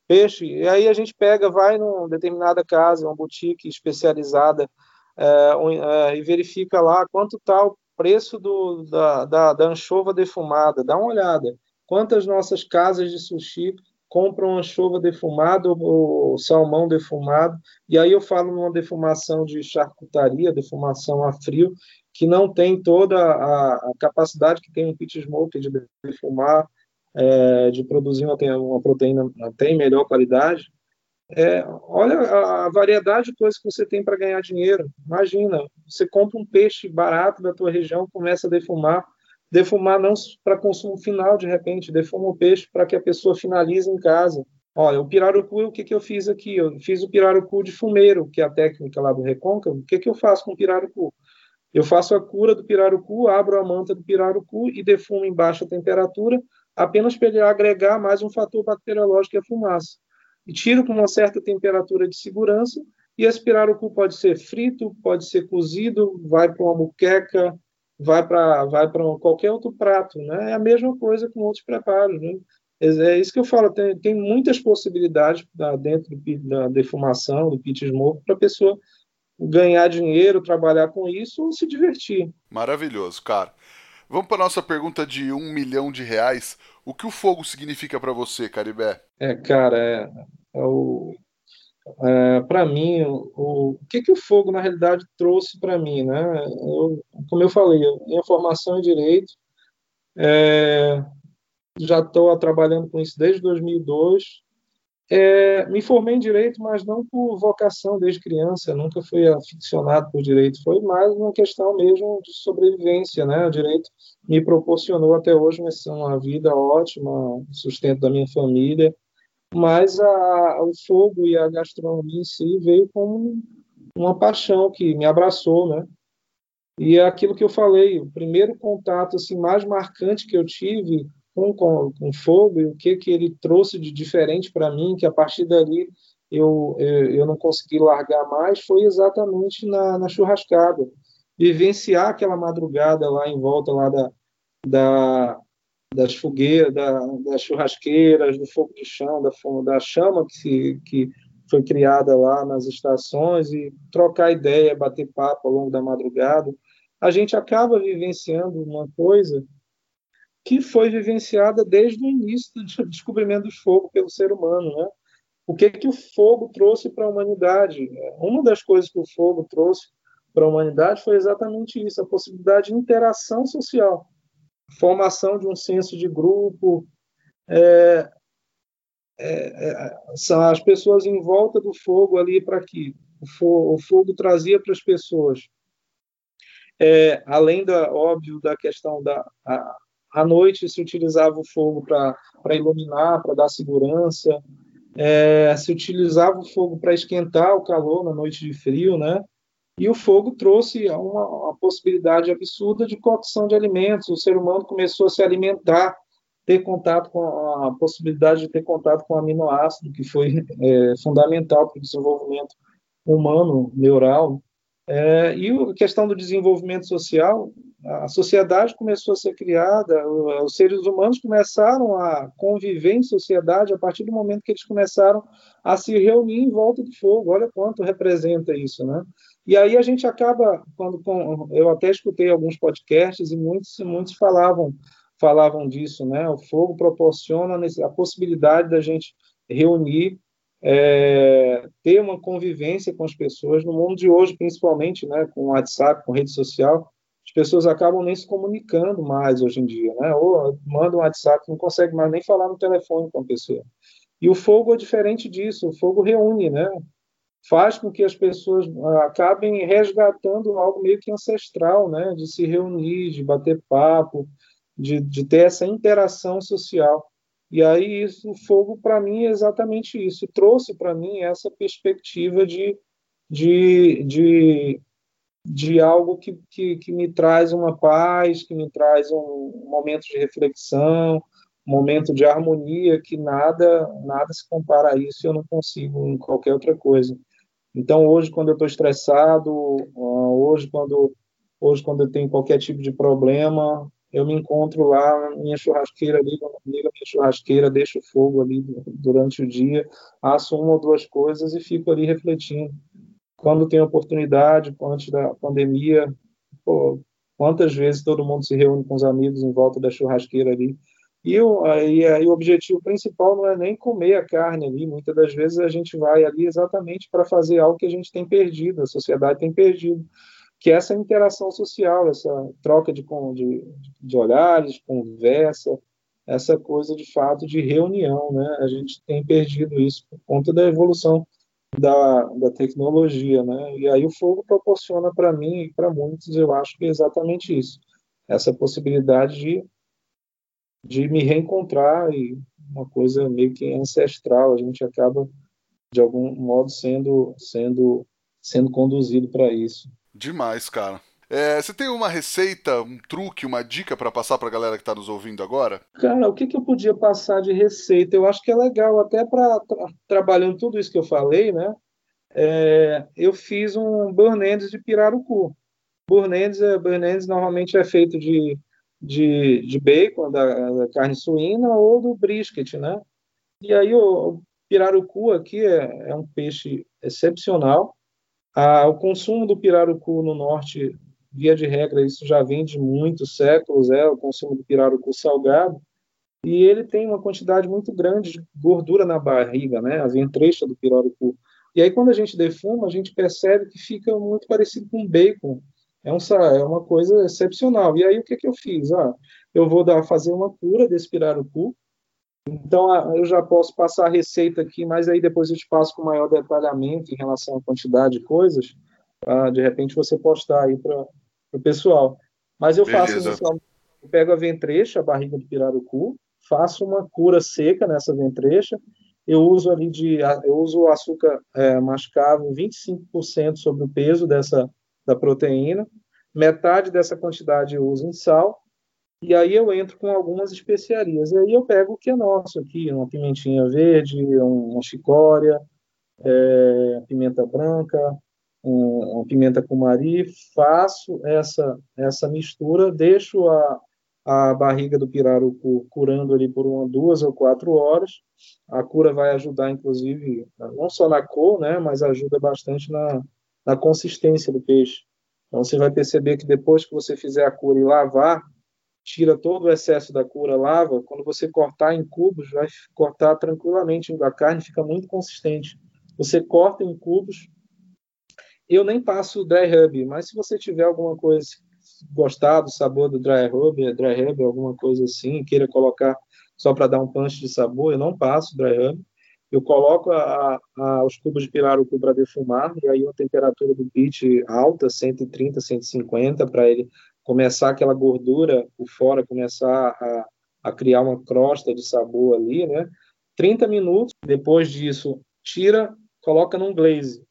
peixe. E aí a gente pega, vai numa determinada casa, uma boutique especializada, é, é, e verifica lá quanto está o preço do, da, da, da anchova defumada. Dá uma olhada. Quantas nossas casas de sushi compram anchova defumada ou salmão defumado, e aí eu falo numa defumação de charcutaria, defumação a frio, que não tem toda a, a capacidade que tem um pit smoke de defumar, é, de produzir uma, uma proteína até em melhor qualidade, é, olha a variedade de coisas que você tem para ganhar dinheiro. Imagina, você compra um peixe barato da tua região, começa a defumar, defumar não para consumo final, de repente, defuma o peixe para que a pessoa finalize em casa. Olha, o pirarucu, o que, que eu fiz aqui? Eu fiz o pirarucu de fumeiro, que é a técnica lá do recôncavo. O que, que eu faço com o pirarucu? Eu faço a cura do pirarucu, abro a manta do pirarucu e defumo em baixa temperatura, apenas para ele agregar mais um fator bacteriológico a fumaça. E tiro com uma certa temperatura de segurança, e esse pirarucu pode ser frito, pode ser cozido, vai para uma muqueca, vai para vai para qualquer outro prato, né? É a mesma coisa com outros preparos, né? É, é isso que eu falo, tem, tem muitas possibilidades dentro do, da defumação, do pit smoke, para a pessoa ganhar dinheiro, trabalhar com isso ou se divertir. Maravilhoso, cara. Vamos para nossa pergunta de um milhão de reais. O que o fogo significa para você, Caribé? É, cara, é, é o, é, para mim, o, o, que, que o fogo, na realidade, trouxe para mim, né? Eu, como eu falei, minha formação em Direito, é, já estou trabalhando com isso desde 2002, é, me formei em direito, mas não por vocação desde criança, nunca fui aficionado por direito, foi mais uma questão mesmo de sobrevivência, né? O direito me proporcionou até hoje uma vida ótima, sustento da minha família, mas a, o fogo e a gastronomia em si veio como uma paixão que me abraçou, né? E é aquilo que eu falei, o primeiro contato assim mais marcante que eu tive com, com, com fogo e o que, que ele trouxe de diferente para mim, que a partir dali eu, eu, eu, não consegui largar mais, foi exatamente na, na churrascada. Vivenciar aquela madrugada lá em volta lá da, da, das fogueiras, da, das churrasqueiras, do fogo de chão, da, da chama que, se, que foi criada lá nas estações e trocar ideia, bater papo ao longo da madrugada, a gente acaba vivenciando uma coisa que foi vivenciada desde o início do descobrimento do fogo pelo ser humano, né? O que que o fogo trouxe para a humanidade? Uma das coisas que o fogo trouxe para a humanidade foi exatamente isso, a possibilidade de interação social, formação de um senso de grupo, é, é, é, são as pessoas em volta do fogo ali para que o fogo, o fogo, trazia para as pessoas, é, além da óbvio da questão da a, à noite se utilizava o fogo para iluminar, para dar segurança, é, se utilizava o fogo para esquentar o calor na noite de frio, né? E o fogo trouxe uma, uma, possibilidade absurda de cocção de alimentos. O ser humano começou a se alimentar, ter contato com a, a possibilidade de ter contato com aminoácido, que foi é, fundamental para o desenvolvimento humano, neural. É, e a questão do desenvolvimento social, a sociedade começou a ser criada, os seres humanos começaram a conviver em sociedade a partir do momento que eles começaram a se reunir em volta do fogo. Olha quanto representa isso, né? E aí a gente acaba, quando eu até escutei alguns podcasts e muitos muitos falavam falavam disso, né? O fogo proporciona a possibilidade da gente reunir é, ter uma convivência com as pessoas no mundo de hoje, principalmente, né, com o WhatsApp, com rede social, as pessoas acabam nem se comunicando mais hoje em dia, né? Ou manda um WhatsApp, não consegue mais nem falar no telefone com a pessoa. E o fogo é diferente disso, o fogo reúne, né? Faz com que as pessoas ah, acabem resgatando algo meio que ancestral, né? De se reunir, de bater papo, de, de ter essa interação social. E aí isso, o fogo para mim é exatamente isso, trouxe para mim essa perspectiva de, de, de de algo que, que, que, me traz uma paz, que me traz um momento de reflexão, um momento de harmonia, que nada nada se compara a isso, eu não consigo em qualquer outra coisa. Então hoje quando eu estou estressado, ah, hoje quando hoje quando eu tenho qualquer tipo de problema, eu me encontro lá, minha churrasqueira, ligo, ligo minha churrasqueira, deixo o fogo ali durante o dia, asso uma ou duas coisas e fico ali refletindo. Quando tem oportunidade, antes da pandemia, pô, quantas vezes todo mundo se reúne com os amigos em volta da churrasqueira ali. E, o, e, e o objetivo principal não é nem comer a carne ali, muitas das vezes a gente vai ali exatamente para fazer algo que a gente tem perdido, a sociedade tem perdido que é essa interação social, essa troca de, de, de olhares, conversa, essa coisa de fato de reunião, né? A gente tem perdido isso por conta da evolução da, da tecnologia, né? E aí o fogo proporciona para mim e para muitos, eu acho que é exatamente isso, essa possibilidade de, de me reencontrar e uma coisa meio que ancestral, a gente acaba de algum modo sendo sendo sendo conduzido para isso. Demais, cara. É, você tem uma receita, um truque, uma dica para passar para a galera que está nos ouvindo agora? Cara, o que, que eu podia passar de receita? Eu acho que é legal, até para tra trabalhando tudo isso que eu falei, né? É, eu fiz um burn de pirarucu. Burn é, burn normalmente é feito de, de, de bacon, da, da, carne suína ou do brisket, né? E aí o, o pirarucu aqui é, é um peixe excepcional ah, o consumo do pirarucu no norte, via de regra, isso já vem de muitos séculos, é o consumo do pirarucu salgado, e ele tem uma quantidade muito grande de gordura na barriga, né, a ventrecha do pirarucu. E aí, quando a gente defuma, a gente percebe que fica muito parecido com bacon. É, um, é uma coisa excepcional. E aí, o que, que eu fiz? Ah, eu vou dar, fazer uma cura desse pirarucu, então, eu já posso passar a receita aqui, mas aí depois eu te passo com maior detalhamento em relação à quantidade de coisas, para de repente você postar aí para o pessoal. Mas eu faço inicialmente, eu pego a ventrecha, a barriga do pirarucu, faço uma cura seca nessa ventrecha, eu uso ali de, eu uso o açúcar é, mascavo 25% sobre o peso dessa da proteína, metade dessa quantidade eu uso em sal e aí eu entro com algumas especiarias. E aí eu pego o que é nosso aqui, uma pimentinha verde, uma chicória, é, pimenta branca, um, uma pimenta cumari, faço essa, essa mistura, deixo a, a barriga do pirarucu curando ali por uma, duas ou quatro horas. A cura vai ajudar, inclusive, não só na cor, né, mas ajuda bastante na, na consistência do peixe. Então, você vai perceber que depois que você fizer a cura e lavar, tira todo o excesso da cura lava, quando você cortar em cubos, vai cortar tranquilamente, a carne fica muito consistente. Você corta em cubos. Eu nem passo dry rub, mas se você tiver alguma coisa, gostar do sabor do dry rub, dry rub, alguma coisa assim, queira colocar só para dar um punch de sabor, eu não passo dry rub. Eu coloco a, a, os cubos de pirarucu para defumar, e aí a temperatura do pit alta, 130, 150, para ele começar aquela gordura por fora, começar a, a criar uma crosta de sabor ali, né? 30 minutos, depois disso, tira, coloca num glaze.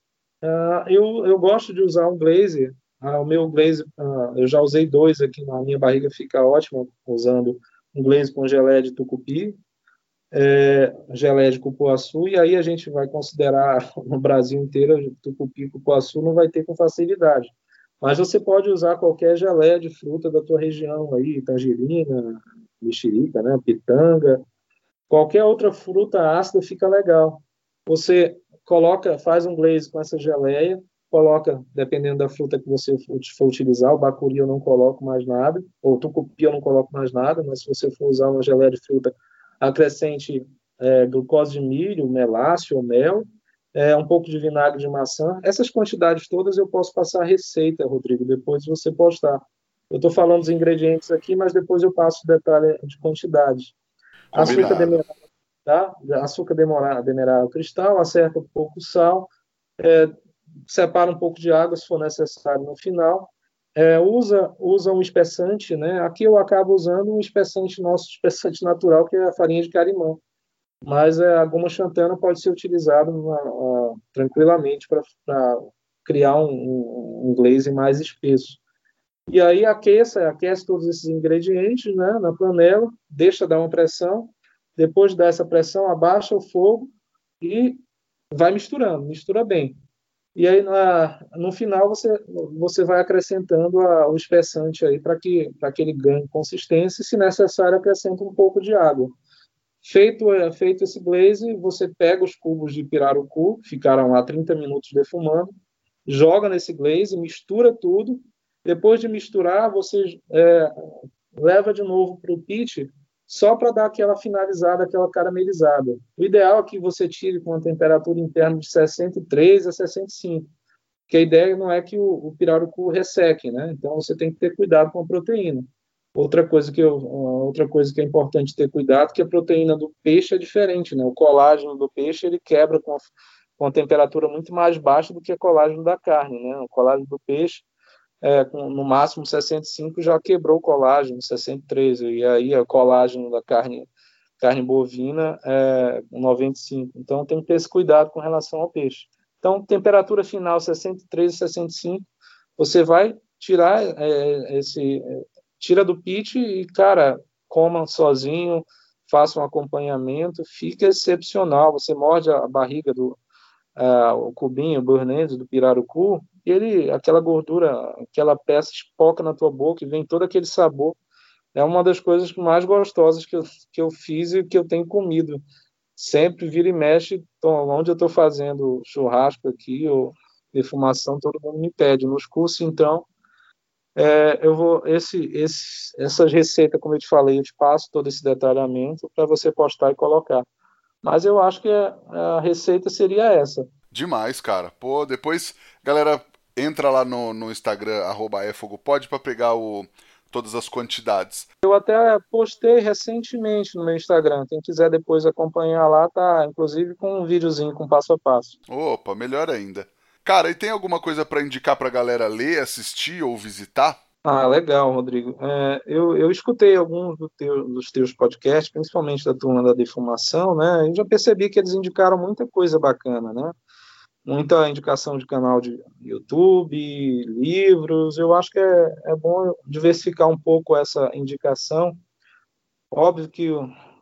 Uh, eu, eu gosto de usar um glaze, uh, o meu glaze, uh, eu já usei dois aqui na minha barriga, fica ótimo usando um glaze com geleia de tucupi, é, geleia de cupuaçu, e aí a gente vai considerar no Brasil inteiro, tucupi e cupuaçu não vai ter com facilidade. Mas você pode usar qualquer geleia de fruta da tua região aí, tangerina, mexerica, né, pitanga, qualquer outra fruta ácida fica legal. Você coloca, faz um glaze com essa geleia, coloca, dependendo da fruta que você for utilizar, o bacuri eu não coloco mais nada, ou tucupi eu não coloco mais nada, mas se você for usar uma geleia de fruta, acrescente é, glucose de milho, melácio ou mel, é, um pouco de vinagre de maçã. Essas quantidades todas eu posso passar a receita, Rodrigo, depois você postar. Eu estou falando dos ingredientes aqui, mas depois eu passo o detalhe de quantidade. Açúcar demerara, tá? Açúcar demerara, demerara cristal, acerta um pouco sal, é, separa um pouco de água se for necessário no final. É, usa, usa um espessante, né? Aqui eu acabo usando um espessante nosso, espessante natural, que é a farinha de carimã mas é, a goma xantana pode ser utilizada tranquilamente para criar um, um, glaze mais espesso. E aí aqueça, aquece todos esses ingredientes né, na panela, deixa dar uma pressão, depois dessa pressão abaixa o fogo e vai misturando, mistura bem. E aí, na, no final, você, você vai acrescentando a, o espessante aí para que, que ele ganhe consistência e, se necessário, acrescenta um pouco de água. Feito, é, feito esse glaze, você pega os cubos de pirarucu, ficaram lá 30 minutos defumando, joga nesse glaze, mistura tudo. Depois de misturar, você é, leva de novo para o pit só para dar aquela finalizada, aquela caramelizada. O ideal é que você tire com a temperatura interna de 63 a 65, que a ideia não é que o, o pirarucu resseque, né? Então você tem que ter cuidado com a proteína. Outra coisa que eu, outra coisa que é importante ter cuidado que a proteína do peixe é diferente, né? O colágeno do peixe ele quebra com a, com a temperatura muito mais baixa do que o colágeno da carne, né? O colágeno do peixe é, com, no máximo 65 já quebrou o colágeno, 63, e aí o colágeno da carne, carne bovina é 95. Então tem que ter esse cuidado com relação ao peixe. Então, temperatura final 63 e 65, você vai tirar é, esse tira do pit e cara, coma sozinho, faça um acompanhamento, fica excepcional. Você morde a barriga do uh, o cubinho, o burnedo do pirarucu, ele, aquela gordura, aquela peça espoca na tua boca e vem todo aquele sabor. É uma das coisas mais gostosas que eu, que eu fiz e que eu tenho comido. Sempre vira e mexe, onde eu estou fazendo churrasco aqui ou defumação, todo mundo me pede. Nos cursos, então, é, eu vou esse, esse, essas receitas, como eu te falei, eu te passo todo esse detalhamento para você postar e colocar. Mas eu acho que a, a receita seria essa. Demais, cara. Pô, depois, galera, entra lá no, no Instagram, efogopod, para pegar o, todas as quantidades. Eu até postei recentemente no meu Instagram. Quem quiser depois acompanhar lá, tá inclusive com um videozinho com passo a passo. Opa, melhor ainda. Cara, e tem alguma coisa para indicar pra galera ler, assistir ou visitar? Ah, legal, Rodrigo. É, eu, eu escutei alguns do teu, dos teus podcasts, principalmente da turma da defumação, né? E já percebi que eles indicaram muita coisa bacana, né? Muita indicação de canal de YouTube, livros. Eu acho que é, é bom diversificar um pouco essa indicação. Óbvio que,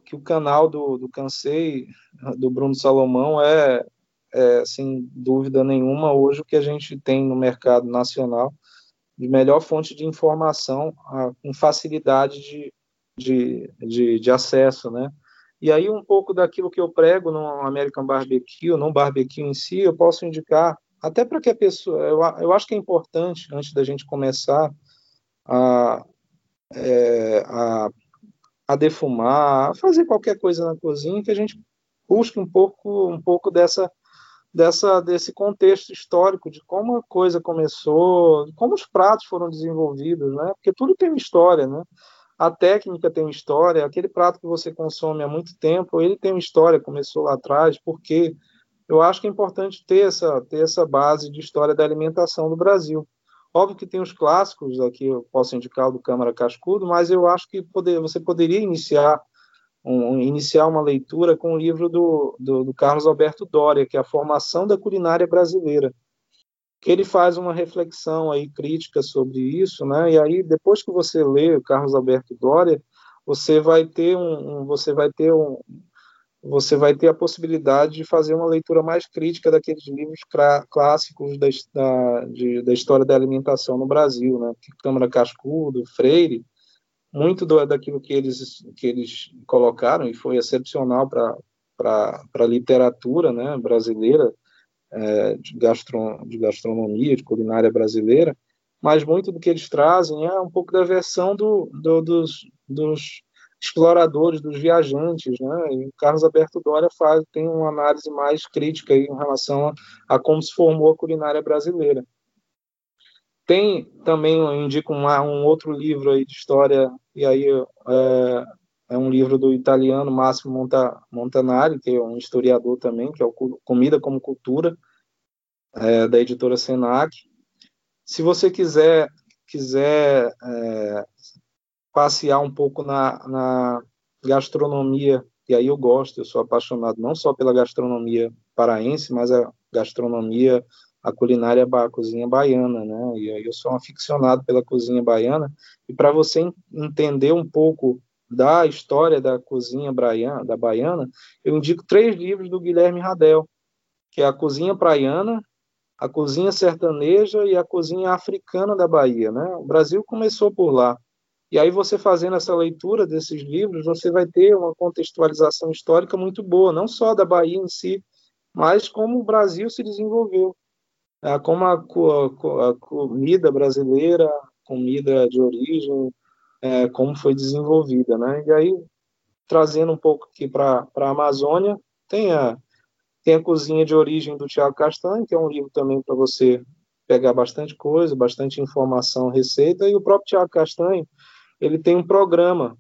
que o canal do, do Cansei, do Bruno Salomão, é, é, sem dúvida nenhuma, hoje o que a gente tem no mercado nacional de melhor fonte de informação a, com facilidade de, de, de, de, acesso, né? E aí um pouco daquilo que eu prego no American Barbecue, no barbecue em si, eu posso indicar até para que a pessoa, eu, eu acho que é importante antes da gente começar a, é, a, a defumar, a fazer qualquer coisa na cozinha, que a gente busque um pouco um pouco dessa dessa, desse contexto histórico de como a coisa começou, como os pratos foram desenvolvidos, né? Porque tudo tem uma história, né? A técnica tem uma história, aquele prato que você consome há muito tempo, ele tem uma história, começou lá atrás, porque eu acho que é importante ter essa, ter essa base de história da alimentação do Brasil. Óbvio que tem os clássicos, aqui eu posso indicar o do Câmara Cascudo, mas eu acho que poder, você poderia iniciar um, iniciar uma leitura com o livro do, do, do, Carlos Alberto Doria, que é a formação da culinária brasileira, que ele faz uma reflexão aí crítica sobre isso, né? E aí depois que você lê o Carlos Alberto Doria, você vai ter um, um você vai ter um você vai ter a possibilidade de fazer uma leitura mais crítica daqueles livros clássicos da, da, de, da história da alimentação no Brasil, né? Câmara Cascudo, Freire, muito do, daquilo que eles, que eles colocaram, e foi excepcional para a literatura né, brasileira, é, de, gastro, de gastronomia, de culinária brasileira, mas muito do que eles trazem é um pouco da versão do, do, dos, dos exploradores, dos viajantes, né? E o Carlos Alberto Doria faz, tem uma análise mais crítica em relação a, a como se formou a culinária brasileira. Tem também, eu indico um, outro livro aí de história, e aí é, é um livro do italiano Massimo Monta, Montanari, que é um historiador também, que é o Comida como Cultura, é, da editora Senac. Se você quiser quiser é, passear um pouco na, na gastronomia, e aí eu gosto, eu sou apaixonado não só pela gastronomia paraense, mas a gastronomia a culinária, a cozinha baiana, né? E aí eu sou um aficionado pela cozinha baiana. E para você entender um pouco da história da cozinha baiana, da baiana, eu indico três livros do Guilherme Radel, que é a Cozinha Praiana, a cozinha sertaneja e a cozinha africana da Bahia, né? O Brasil começou por lá. E aí você fazendo essa leitura desses livros, você vai ter uma contextualização histórica muito boa, não só da Bahia em si, mas como o Brasil se desenvolveu, como a, a, a comida brasileira, comida de origem, é, como foi desenvolvida, né? E aí trazendo um pouco aqui para a Amazônia, tem a tem a Cozinha de Origem do Tiago Castanho, que é um livro também para você pegar bastante coisa, bastante informação, receita, e o próprio Tiago Castanho, ele tem um programa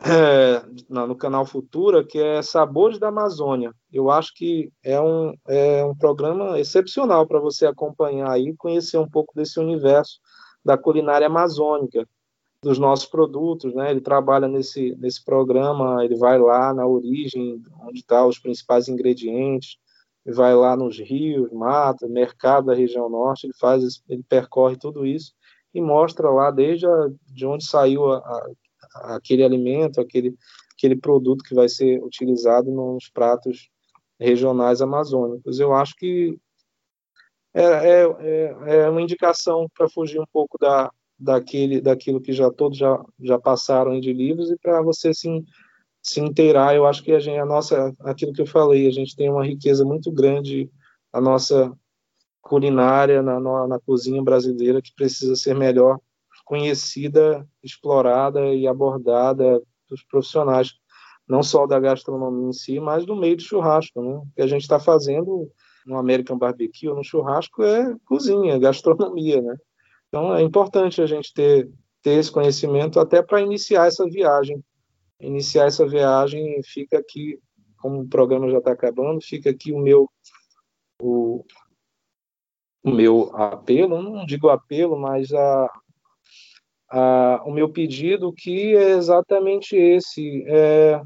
é, no canal Futura que é Sabores da Amazônia. Eu acho que é um, é um programa excepcional para você acompanhar e conhecer um pouco desse universo da culinária amazônica dos nossos produtos, né? Ele trabalha nesse nesse programa, ele vai lá na origem, onde estão tá os principais ingredientes, vai lá nos rios, mata, mercado da região norte, ele faz, ele percorre tudo isso e mostra lá desde a, de onde saiu a, a, aquele alimento, aquele aquele produto que vai ser utilizado nos pratos regionais amazônicos. Eu acho que é, é, é, é uma indicação para fugir um pouco da, daquele, daquilo que já todos já, já passaram de livros e para você se, se inteirar, eu acho que a, gente, a nossa, aquilo que eu falei, a gente tem uma riqueza muito grande, a nossa culinária na, na, na cozinha brasileira que precisa ser melhor conhecida, explorada e abordada dos profissionais, não só da gastronomia em si, mas do meio do churrasco, né? O que a gente está fazendo no American Barbecue, no churrasco, é cozinha, gastronomia, né? Então é importante a gente ter, ter esse conhecimento até para iniciar essa viagem. Iniciar essa viagem fica aqui, como o programa já está acabando, fica aqui o meu o, o meu apelo, não digo apelo, mas a, o meu pedido que é exatamente esse, é,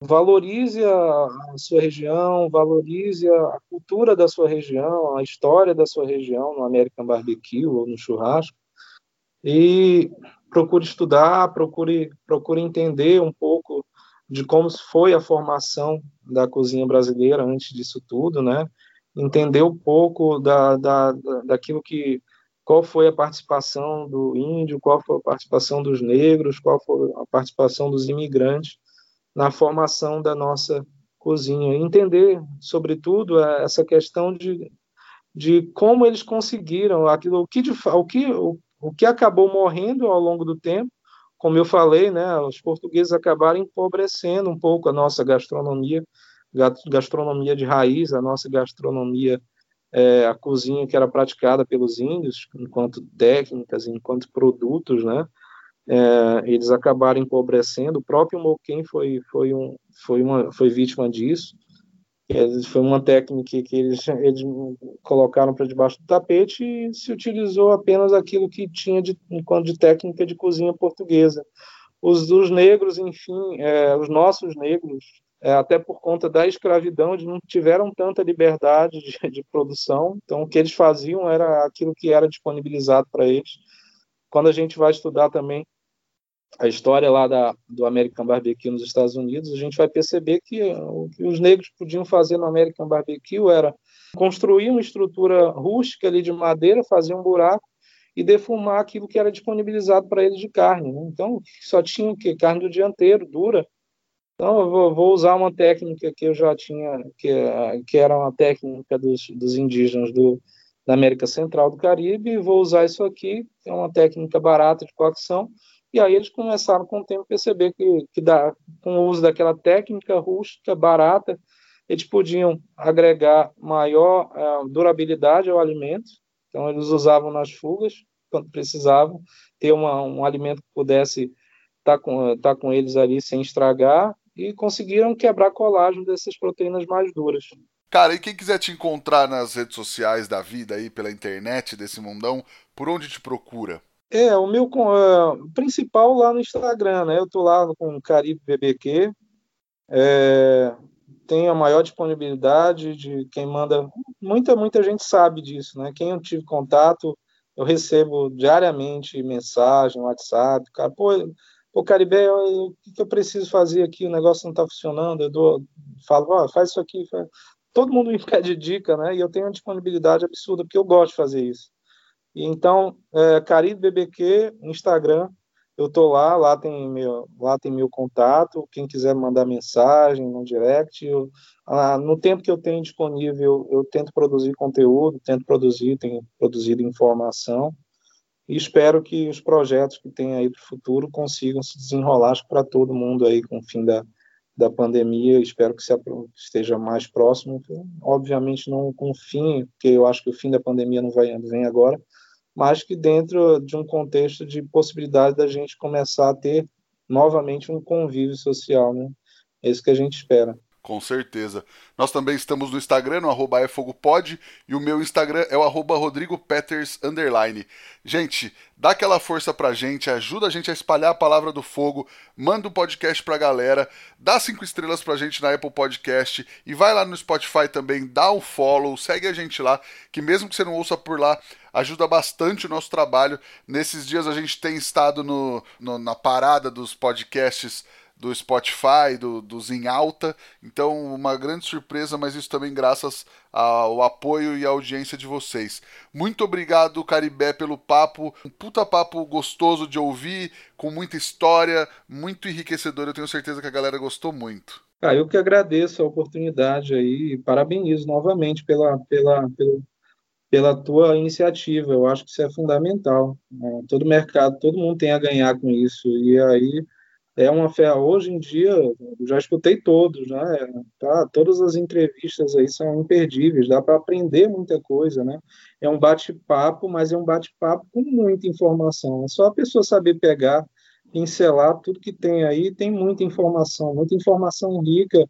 valorize a, a, sua região, valorize a, a, cultura da sua região, a história da sua região no American Barbecue ou no churrasco e procure estudar, procure procure entender um pouco de como foi a formação da cozinha brasileira antes disso tudo, né? Entender um pouco da, da, daquilo que qual foi a participação do índio, qual foi a participação dos negros, qual foi a participação dos imigrantes na formação da nossa cozinha. Entender, sobretudo, é, essa questão de, de como eles conseguiram aquilo, o que, o, que, o, o que acabou morrendo ao longo do tempo, como eu falei, né, os portugueses acabaram empobrecendo um pouco a nossa gastronomia, gastronomia de raiz, a nossa gastronomia, é, a cozinha que era praticada pelos índios, enquanto técnicas, enquanto produtos, né, é, eles acabaram empobrecendo. O próprio Moquem foi, foi, um, foi, uma, foi vítima disso. foi uma técnica que eles, eles colocaram para debaixo do tapete e se utilizou apenas aquilo que tinha de, enquanto de técnica de cozinha portuguesa. Os dos negros, enfim, é, os nossos negros, é, até por conta da escravidão, eles não tiveram tanta liberdade de, de produção, então o que eles faziam era aquilo que era disponibilizado para eles. Quando a gente vai estudar também a história lá da, do American Barbecue nos Estados Unidos, a gente vai perceber que o que os negros podiam fazer no American Barbecue era construir uma estrutura rústica ali de madeira, fazer um buraco e defumar aquilo que era disponibilizado para eles de carne. Né? Então, só tinha o que? Carne do dianteiro, dura. Então, eu vou, usar uma técnica que eu já tinha, que, que era uma técnica dos, dos indígenas do, da América Central do Caribe, e vou usar isso aqui, é uma técnica barata de cocção, e aí eles começaram com o tempo a perceber que, que dá, com o uso daquela técnica rústica, barata, eles podiam agregar maior uh, durabilidade ao alimento. Então eles usavam nas fugas quando precisavam ter uma, um alimento que pudesse estar tá com, tá com eles ali sem estragar e conseguiram quebrar colágeno dessas proteínas mais duras. Cara, e quem quiser te encontrar nas redes sociais da vida aí, pela internet, desse mundão, por onde te procura? É, o meu uh, principal lá no Instagram, né? Eu tô lá com o Caribe BBQ, é, tenho a maior disponibilidade de quem manda. Muita, muita gente sabe disso, né? Quem eu tive contato, eu recebo diariamente mensagem, WhatsApp, cara, pô, pô Caribe, o que, eu preciso fazer aqui? O negócio não está funcionando. Eu dou, falo, ó, faz isso aqui. Faz... todo mundo me pede dica, né? E eu tenho uma disponibilidade absurda, porque eu gosto de fazer isso. E então, é, Caribe BBQ, Instagram, eu tô lá, lá tem meu, lá tem meu contato, quem quiser mandar mensagem no direct, eu, ah, no tempo que eu tenho disponível, eu tento produzir conteúdo, tento produzir, tenho produzido informação, e espero que os projetos que tem aí para o futuro consigam se desenrolar para todo mundo aí com o fim da, da pandemia, espero que se, esteja mais próximo, obviamente não com o fim, porque eu acho que o fim da pandemia não vai vem agora, mas que dentro de um contexto de possibilidade da gente começar a ter novamente um convívio social, né? É isso que a gente espera. Com certeza. Nós também estamos no Instagram, no arroba efogopod, e o meu Instagram é o arroba rodrigopeters, underline. Gente, dá aquela força pra gente, ajuda a gente a espalhar a palavra do fogo, manda o um podcast pra galera, dá cinco estrelas pra gente na Apple Podcast, e vai lá no Spotify também, dá um follow, segue a gente lá, que mesmo que você não ouça por lá, ajuda bastante o nosso trabalho. Nesses dias a gente tem estado no, no na parada dos podcasts do Spotify, do, dos em alta. Então, uma grande surpresa, mas isso também graças ao apoio e à audiência de vocês. Muito obrigado, Caribé, pelo papo. Um puta papo gostoso de ouvir, com muita história, muito enriquecedor. Eu tenho certeza que a galera gostou muito. Ah, eu que agradeço a oportunidade aí, parabenizo novamente pela, pela, pela tua iniciativa. Eu acho que isso é fundamental. Né? Todo mercado, todo mundo tem a ganhar com isso. E aí é uma fé. Hoje em dia, já escutei todos, né? Tá, todas as entrevistas aí são imperdíveis, dá para aprender muita coisa, né? É um bate-papo, mas é um bate-papo com muita informação. É só a pessoa saber pegar, pincelar tudo que tem aí, tem muita informação, muita informação rica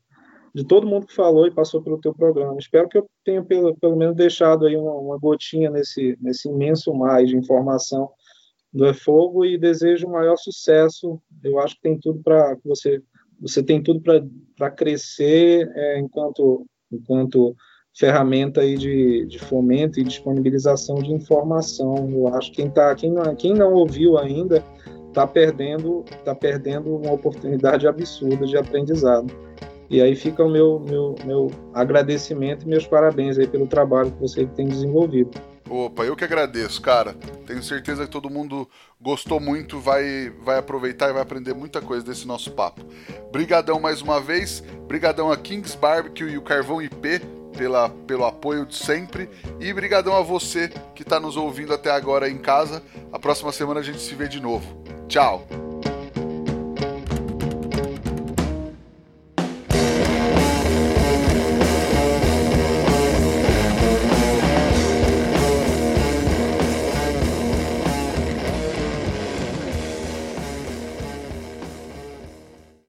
de todo mundo que falou e passou pelo teu programa. Espero que eu tenha pelo, pelo menos deixado aí uma, uma gotinha nesse, nesse imenso mar de informação do É Fogo e desejo o maior sucesso. Eu acho que tem tudo para você você tem tudo para crescer é, enquanto enquanto ferramenta aí de, de fomento e disponibilização de informação. Eu acho que quem tá quem não, quem não ouviu ainda está perdendo tá perdendo uma oportunidade absurda de aprendizado. E aí fica o meu, meu, meu agradecimento e meus parabéns aí pelo trabalho que você tem desenvolvido. Opa, eu que agradeço, cara. Tenho certeza que todo mundo gostou muito, vai, vai aproveitar e vai aprender muita coisa desse nosso papo. Brigadão mais uma vez, brigadão a Kings Barbecue e o Carvão IP pela, pelo apoio de sempre e brigadão a você que está nos ouvindo até agora em casa. A próxima semana a gente se vê de novo. Tchau!